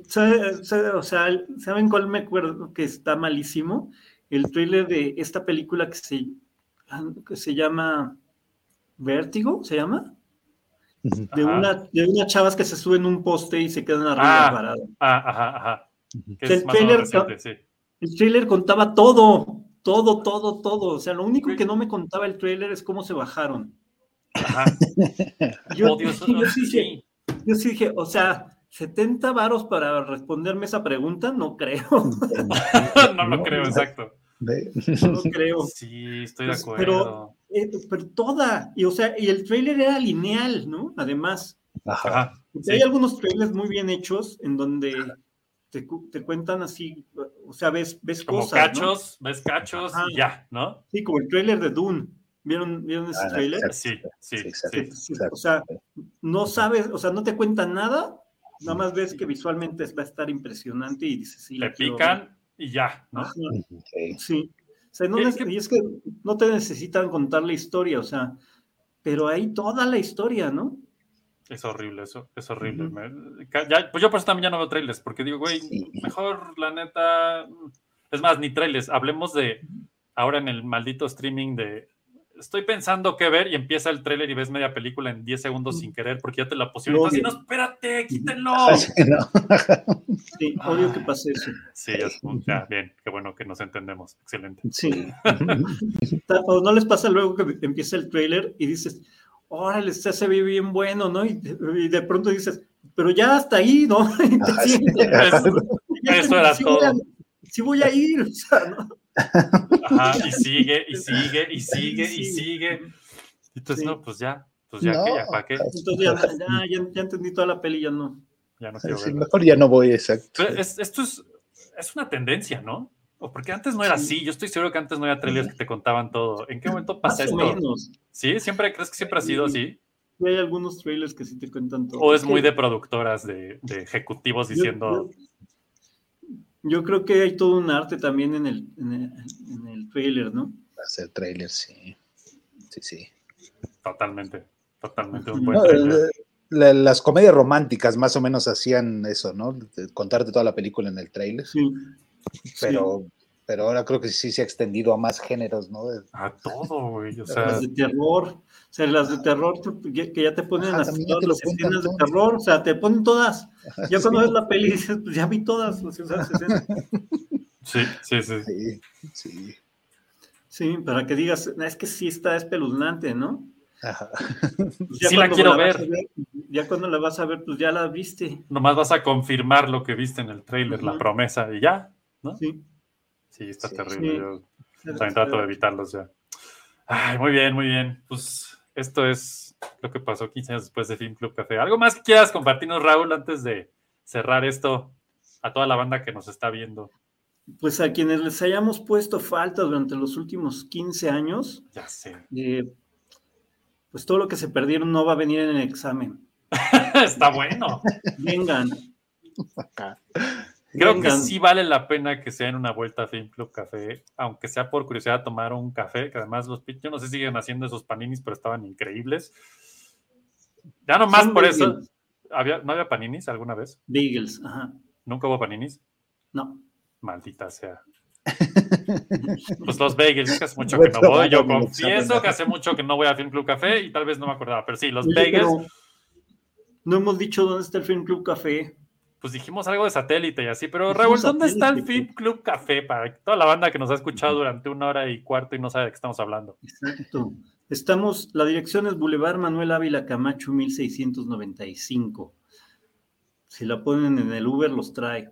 Speaker 8: ¿Sabe- sabe- O sea, ¿saben cuál me acuerdo que está malísimo? El trailer de esta película que se, que se llama Vértigo, ¿se llama? De, una, de unas chavas que se suben un poste y se quedan arriba
Speaker 6: Ah,
Speaker 8: paradas.
Speaker 6: ah, ajá, ajá. Que
Speaker 8: El trailer-
Speaker 6: reciente, sí.
Speaker 8: El trailer contaba todo, todo, todo, todo. O sea, lo único que no me contaba el trailer es cómo se bajaron.
Speaker 6: Ajá.
Speaker 8: Yo,
Speaker 6: Oh, Dios,
Speaker 8: yo sí
Speaker 6: sí.
Speaker 8: dije, yo sí dije, o sea, 70 varos para responderme esa pregunta, no creo.
Speaker 6: no lo creo, exacto.
Speaker 8: No lo creo.
Speaker 6: Sí, estoy de
Speaker 8: Pues,
Speaker 6: acuerdo.
Speaker 8: pero, eh, pero toda, y o sea, y el trailer era lineal, ¿no? Además,
Speaker 6: Ajá.
Speaker 8: hay algunos trailers muy bien hechos en donde te, te cuentan así, o sea, ves, ves
Speaker 6: Como
Speaker 8: cosas. ¿no?
Speaker 6: cachos, ves cachos
Speaker 8: Ajá.
Speaker 6: y ya, ¿no?
Speaker 8: Sí, como el trailer de Dune. ¿Vieron, ¿vieron ese
Speaker 7: Ah,
Speaker 8: trailer?
Speaker 7: exacto.
Speaker 6: Sí, sí,
Speaker 7: exacto,
Speaker 6: sí.
Speaker 8: Sí,
Speaker 7: exacto.
Speaker 8: O sea, no sabes, o sea, no te cuentan nada, nada más ves que visualmente va a estar impresionante y dices, sí,
Speaker 6: Te
Speaker 8: la quiero
Speaker 6: pican y ya, ¿no?
Speaker 7: Sí.
Speaker 8: sí. O sea, no
Speaker 6: ¿Qué-
Speaker 8: neces-
Speaker 6: qué-
Speaker 8: y es que no te necesitan contar la historia, o sea, pero hay toda la historia, ¿no?
Speaker 6: Es horrible eso, es horrible. Ya- pues yo por eso también ya no veo trailers, porque digo, güey,
Speaker 7: Sí.
Speaker 6: mejor la neta. Es más, ni trailers. Hablemos de ahora en el maldito streaming de estoy pensando qué ver y empieza el tráiler y ves media película en 10 segundos sin querer porque ya te la pusieron.
Speaker 8: No,
Speaker 6: Así, no, espérate, quítenlo.
Speaker 7: Sí, no.
Speaker 8: Sí, odio que pase eso.
Speaker 6: Sí, ya, ya, bien, qué bueno que nos entendemos. Excelente.
Speaker 8: Sí. ¿O no les pasa luego que empieza el trailer y dices, órale, este se ve bien bueno, ¿no? Y de, y de pronto dices, pero ya hasta ahí, ¿no? Y te
Speaker 7: Ajá, sí.
Speaker 6: Eso
Speaker 8: te-
Speaker 6: era
Speaker 8: sí voy a-
Speaker 6: todo.
Speaker 8: sí voy a ir, o sea, ¿no?
Speaker 6: Ajá, y sigue, y sigue, y sigue, y
Speaker 8: Sí.
Speaker 6: sigue. Entonces,
Speaker 8: Sí.
Speaker 6: no, pues ya, pues ya
Speaker 7: No.
Speaker 6: que, ya para qué,
Speaker 8: Entonces ya, ya, ya- ya entendí toda la peli, ya no.
Speaker 6: ya no quiero
Speaker 7: Sí, mejor ya no voy, exacto.
Speaker 6: Pero es- esto es, es una tendencia, ¿no? O porque antes no era así. Yo estoy seguro que antes no había trailers que te contaban todo. ¿En qué momento pasa
Speaker 8: Más o
Speaker 6: esto?
Speaker 8: menos.
Speaker 6: ¿Sí? ¿Siempre crees que siempre ha sido así?
Speaker 8: Y hay algunos trailers que sí te cuentan todo.
Speaker 6: ¿O es muy de productoras, de, de ejecutivos diciendo,
Speaker 8: Yo, yo creo que hay todo un arte también en el, en el, en el trailer, ¿no?
Speaker 7: Hacer trailer, sí. Sí, sí.
Speaker 6: totalmente, totalmente un
Speaker 8: No,
Speaker 6: buen
Speaker 7: No,
Speaker 6: trailer?
Speaker 7: eh, la- las comedias románticas más o menos hacían eso, ¿no? De Contarte toda la película en el trailer.
Speaker 8: Sí.
Speaker 7: Pero, pero ahora creo que sí se ha extendido a más géneros, ¿no?
Speaker 6: A todo, güey. O sea,
Speaker 8: Las de terror, o sea, las de terror que ya te ponen
Speaker 7: Ajá,
Speaker 8: las, todas
Speaker 7: te
Speaker 8: las
Speaker 7: cuentan
Speaker 8: escenas de terror, o sea, te ponen todas. Ya cuando
Speaker 7: sí.
Speaker 8: ves la peli dices, pues ya vi todas esas escenas.
Speaker 6: sí, sí, sí.
Speaker 7: Sí, sí.
Speaker 8: Sí, para que digas, es que sí está espeluznante, ¿no?
Speaker 7: Ajá.
Speaker 8: Pues ya
Speaker 6: Sí la quiero ver.
Speaker 8: Ya cuando la vas a ver, pues ya la viste.
Speaker 6: Nomás vas a confirmar lo que viste en el trailer, la promesa, y ya, ¿no?
Speaker 8: Sí.
Speaker 6: Sí, está
Speaker 7: Sí.
Speaker 6: terrible.
Speaker 8: Sí.
Speaker 6: Yo también trato de evitarlos ya. Ay, muy bien, muy bien. Pues esto es lo que pasó 15 años después de Film Club Café. ¿Algo más que quieras compartirnos, Raúl, antes de cerrar esto a toda la banda que nos está viendo?
Speaker 8: Pues a quienes les hayamos puesto falta durante los últimos 15 años,
Speaker 6: Ya sé.
Speaker 8: eh, pues todo lo que se perdieron no va a venir en el examen.
Speaker 6: está bueno.
Speaker 8: Vengan.
Speaker 6: Creo que sí vale la pena que sea en una vuelta a Film Club Café, aunque sea por curiosidad tomar un café, que además los yo no sé si siguen haciendo esos paninis, pero estaban increíbles. Ya nomás
Speaker 8: Son
Speaker 6: por eso. ¿Había, ¿No había paninis alguna vez?
Speaker 8: Bagels, ajá.
Speaker 6: ¿Nunca hubo paninis?
Speaker 8: No.
Speaker 6: Maldita sea. Pues los bagels, es que hace mucho que no voy. Yo confieso que hace mucho que no voy a Film Club Café y tal vez no me acordaba, pero sí, los bagels,
Speaker 8: pero no hemos dicho dónde está el Film Club Café.
Speaker 6: Pues dijimos algo de satélite y así, pero Raúl, ¿dónde está el. Film Club Café? Para toda la banda que nos ha escuchado durante una hora y cuarto y no sabe de qué estamos hablando.
Speaker 8: Exacto. Estamos, la dirección es Boulevard Manuel Ávila Camacho 1695. Si la ponen en el Uber, los trae.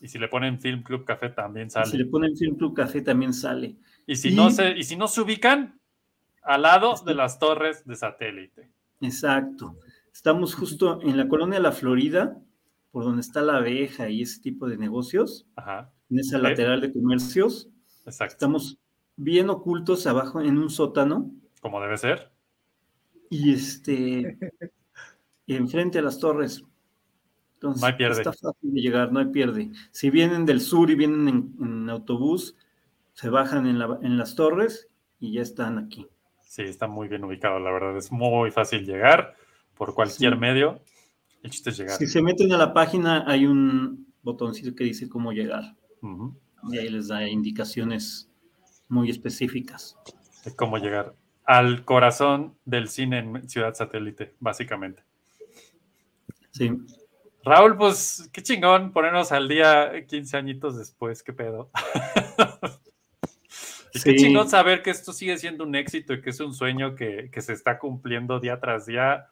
Speaker 6: Y si le ponen Film Club Café también
Speaker 8: Y
Speaker 6: sale.
Speaker 8: si le ponen Film Club Café, también sale.
Speaker 6: Y si
Speaker 8: Y-
Speaker 6: no se, y si no se ubican, al lado de las torres de satélite.
Speaker 8: Exacto. Estamos justo en la colonia La Florida, por donde está la abeja y ese tipo de negocios,
Speaker 6: Ajá,
Speaker 8: en esa lateral de comercios.
Speaker 6: exacto.
Speaker 8: Estamos bien ocultos abajo en un sótano
Speaker 6: Como debe ser.
Speaker 8: y este enfrente a las torres. Entonces,
Speaker 6: No hay pierde.
Speaker 8: está fácil de llegar, no hay pierde. Si vienen del sur y vienen en, en autobús, se bajan en, la- en las torres y ya están aquí.
Speaker 6: Sí, está muy bien ubicado, la verdad. Es muy fácil llegar por cualquier
Speaker 8: Sí.
Speaker 6: medio. El chiste es llegar.
Speaker 8: Si se meten a la página, hay un botoncito que dice cómo llegar. Y ahí les da indicaciones muy específicas.
Speaker 6: De cómo llegar al corazón del cine en Ciudad Satélite, básicamente.
Speaker 8: Sí.
Speaker 6: Raúl, pues qué chingón ponernos al día 15 añitos después, qué pedo. y qué
Speaker 8: Sí.
Speaker 6: chingón saber que esto sigue siendo un éxito y que es un sueño que, que se está cumpliendo día tras día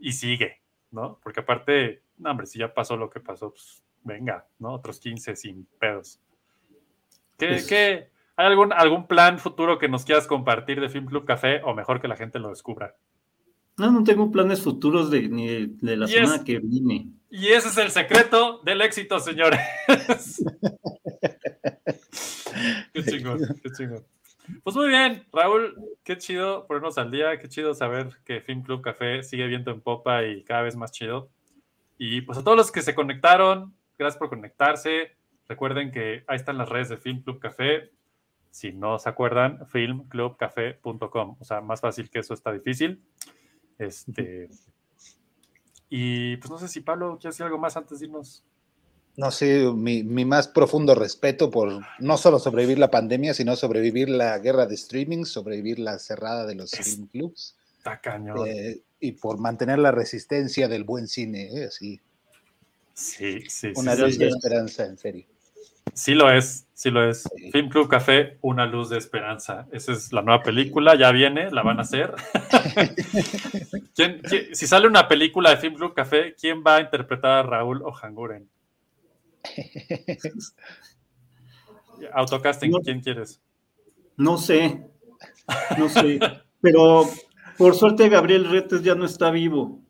Speaker 6: y sigue, ¿no? Porque aparte, no, hombre, si ya pasó lo que pasó, pues venga, ¿no? Otros 15 sin pedos. ¿Qué,
Speaker 8: Pues-
Speaker 6: qué- ¿Hay algún, algún plan futuro que nos quieras compartir de Film Club Café o mejor que la gente lo descubra?
Speaker 8: No, no tengo planes futuros de, ni de, de la
Speaker 6: Y
Speaker 8: semana
Speaker 6: es-
Speaker 8: que viene.
Speaker 6: Y ese es el secreto del éxito, señores. qué chingón, qué chingón. Pues muy bien, Raúl, qué chido ponernos al día, qué chido saber que Film Club Café sigue viento en popa y cada vez más chido. Y pues a todos los que se conectaron, gracias por conectarse. Recuerden que ahí están las redes de Film Club Café. Si no se acuerdan, filmclubcafé.com. O sea, más fácil que eso está difícil. Este. Y pues no sé si Pablo quiere decir algo más antes de irnos.
Speaker 7: No sé, mi, mi más profundo respeto por no solo sobrevivir la pandemia, sino sobrevivir la guerra de streaming, sobrevivir la cerrada de los film clubs.
Speaker 6: Está cañón.
Speaker 7: eh, y por mantener la resistencia del buen cine, eh, así.
Speaker 6: Sí, sí,
Speaker 7: Una
Speaker 6: sí,
Speaker 7: luz
Speaker 6: sí.
Speaker 7: de esperanza, en serio.
Speaker 6: Sí lo es, sí lo es. Film Club Café, una luz de esperanza. Esa es la nueva película, ya viene, la van a hacer. ¿Quién- quién- si sale una película de Film Club Café, ¿quién va a interpretar a Raúl Ojanguren? Autocasting,
Speaker 8: No.
Speaker 6: ¿quién quieres?
Speaker 8: No sé, no sé, pero por suerte Gabriel Retes ya no está vivo.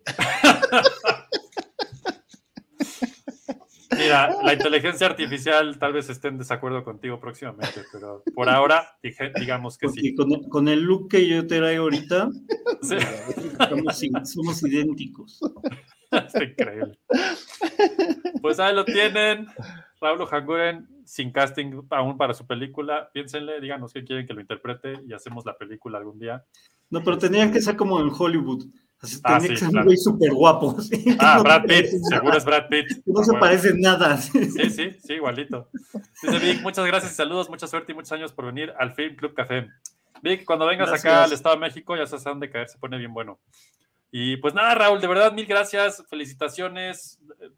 Speaker 6: Mira, la inteligencia artificial tal vez esté en desacuerdo contigo próximamente, pero por ahora dije- digamos que
Speaker 8: Porque
Speaker 6: sí.
Speaker 8: con, el- con el look que yo te traigo ahorita,
Speaker 6: Sí.
Speaker 8: estamos, somos idénticos.
Speaker 6: Está increíble. Pues ahí lo tienen. Raúl Ojanguren, sin casting aún para su película. Piénsenle, díganos qué quieren que lo interprete y hacemos la película algún día.
Speaker 8: No, pero tenía que ser como en Hollywood. Así,
Speaker 6: Ah,
Speaker 8: tenía
Speaker 6: sí,
Speaker 8: que ser
Speaker 6: claro.
Speaker 8: un güey súper guapo. ¿sí?
Speaker 6: Ah,
Speaker 8: No
Speaker 6: Brad Pitt, seguro es Brad Pitt.
Speaker 8: No
Speaker 6: Ah,
Speaker 8: se
Speaker 6: bueno.
Speaker 8: parece en nada.
Speaker 6: Sí, sí, sí, igualito. Dice Vic, muchas gracias y saludos, mucha suerte y muchos años por venir al Film Club Café. Vic, cuando vengas acá
Speaker 8: Gracias.
Speaker 6: al Estado de México, ya sabes a dónde caer, se pone bien bueno. Y pues nada, Raúl, de verdad, mil gracias, felicitaciones. Eh,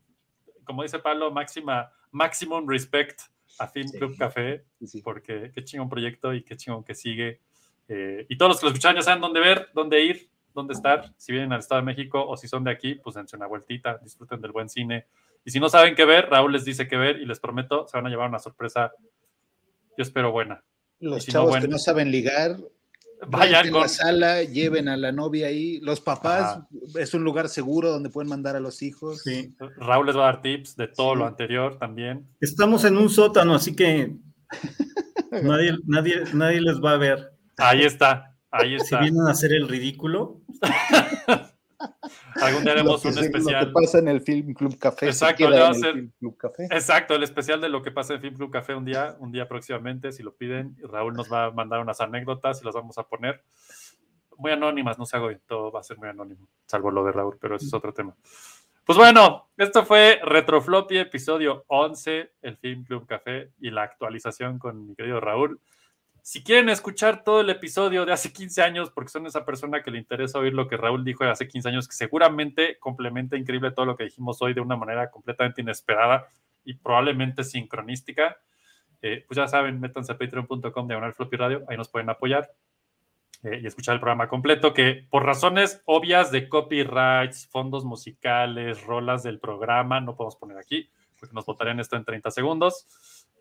Speaker 6: Como dice Pablo, máxima, maximum respect a Film Club Café, porque qué chingón proyecto y qué chingón que sigue. Eh, y todos los que lo escuchan ya saben dónde ver, dónde ir, dónde estar. Si vienen al Estado de México o si son de aquí, pues dense una vueltita, disfruten del buen cine. Y si no saben qué ver, Raúl les dice qué ver y les prometo, se van a llevar una sorpresa, yo espero buena.
Speaker 7: Los
Speaker 6: si no,
Speaker 7: chavos
Speaker 6: bueno.
Speaker 7: que no saben ligar,
Speaker 6: Vayan
Speaker 7: en
Speaker 6: con-
Speaker 7: la sala, lleven a la novia ahí. Los papás,
Speaker 6: Ajá.
Speaker 7: es un lugar seguro donde pueden mandar a los hijos.
Speaker 8: Sí.
Speaker 6: Raúl les va a dar tips de todo lo anterior también.
Speaker 8: Estamos en un sótano, así que nadie, nadie, nadie les va a ver.
Speaker 6: Ahí está, ahí
Speaker 8: Si
Speaker 6: está.
Speaker 8: vienen a hacer el ridículo,
Speaker 6: Algún día
Speaker 7: Lo
Speaker 6: haremos
Speaker 7: que
Speaker 6: un
Speaker 7: se- Lo
Speaker 6: especial.
Speaker 7: que pasa en el Film Club Café.
Speaker 6: Exacto, va a
Speaker 7: en el Film Club Café.
Speaker 6: Exacto, el especial de lo que pasa en Film Club Café un día, un día próximamente, si lo piden, Raúl nos va a mandar unas anécdotas y las vamos a poner muy anónimas, no se hago, todo va a ser muy anónimo, salvo lo de Raúl, pero ese es otro tema. Pues bueno, esto fue Retrofloppy, episodio 11, el Film Club Café y la actualización con mi querido Raúl. Si quieren escuchar todo el episodio de hace 15 años, porque son esa persona que le interesa oír lo que Raúl dijo de hace 15 años, que seguramente complementa increíble todo lo que dijimos hoy de una manera completamente inesperada y probablemente sincronística, eh, pues ya saben, métanse a patreon.com diagonal floppy radio, ahí nos pueden apoyar eh, y escuchar el programa completo, que por razones obvias de copyrights, fondos musicales, rolas del programa, no podemos poner aquí, porque nos votarían esto en 30 segundos.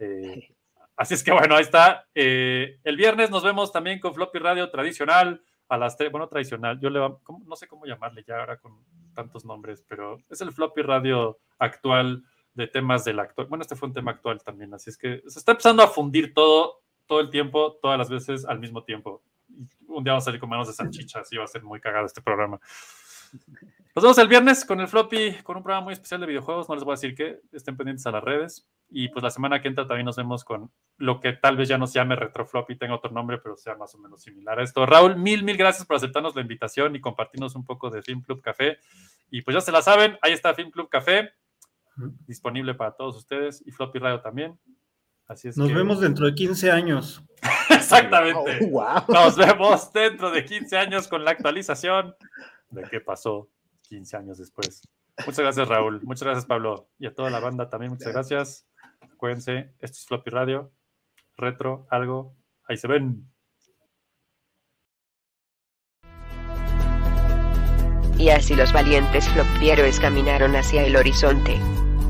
Speaker 6: Eh, así es que bueno, ahí está. Eh, el viernes nos vemos también con Floppy Radio tradicional a las 3, bueno, tradicional, yo le va- no sé cómo llamarle ya ahora con tantos nombres, pero es el Floppy Radio actual de temas del actual. Bueno, este fue un tema actual también, así es que se está empezando a fundir todo, todo el tiempo, todas las veces al mismo tiempo. Un día vamos a salir con manos de salchicha, así va a ser muy cagado este programa. Nos vemos el viernes con el floppy, con un programa muy especial de videojuegos. No les voy a decir que estén pendientes a las redes. Y pues la semana que entra también nos vemos con lo que tal vez ya no se llame retrofloppy, tenga otro nombre, pero sea más o menos similar a esto. Raúl, mil, mil gracias por aceptarnos la invitación y compartirnos un poco de Film Club Café. Y pues ya se la saben, ahí está Film Club Café, disponible para todos ustedes y Floppy Radio también. Así es
Speaker 8: nos
Speaker 6: que-
Speaker 8: vemos dentro de 15 años.
Speaker 6: Exactamente.
Speaker 7: Wow.
Speaker 6: Nos vemos dentro de 15 años con la actualización de qué pasó 15 años después. Muchas gracias, Raúl. Muchas gracias, Pablo. Y a toda la banda también, muchas gracias. Acuérdense, esto es Floppy Radio. Retro, algo. Ahí se ven.
Speaker 13: Y así los valientes flopieros caminaron hacia el horizonte.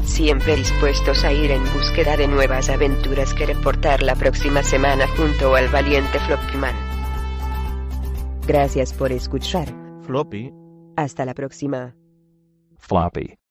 Speaker 13: Siempre dispuestos a ir en búsqueda de nuevas aventuras que reportar la próxima semana junto al valiente Floppyman. Gracias por escuchar.
Speaker 1: Floppy.
Speaker 13: Hasta la próxima.
Speaker 14: Floppy.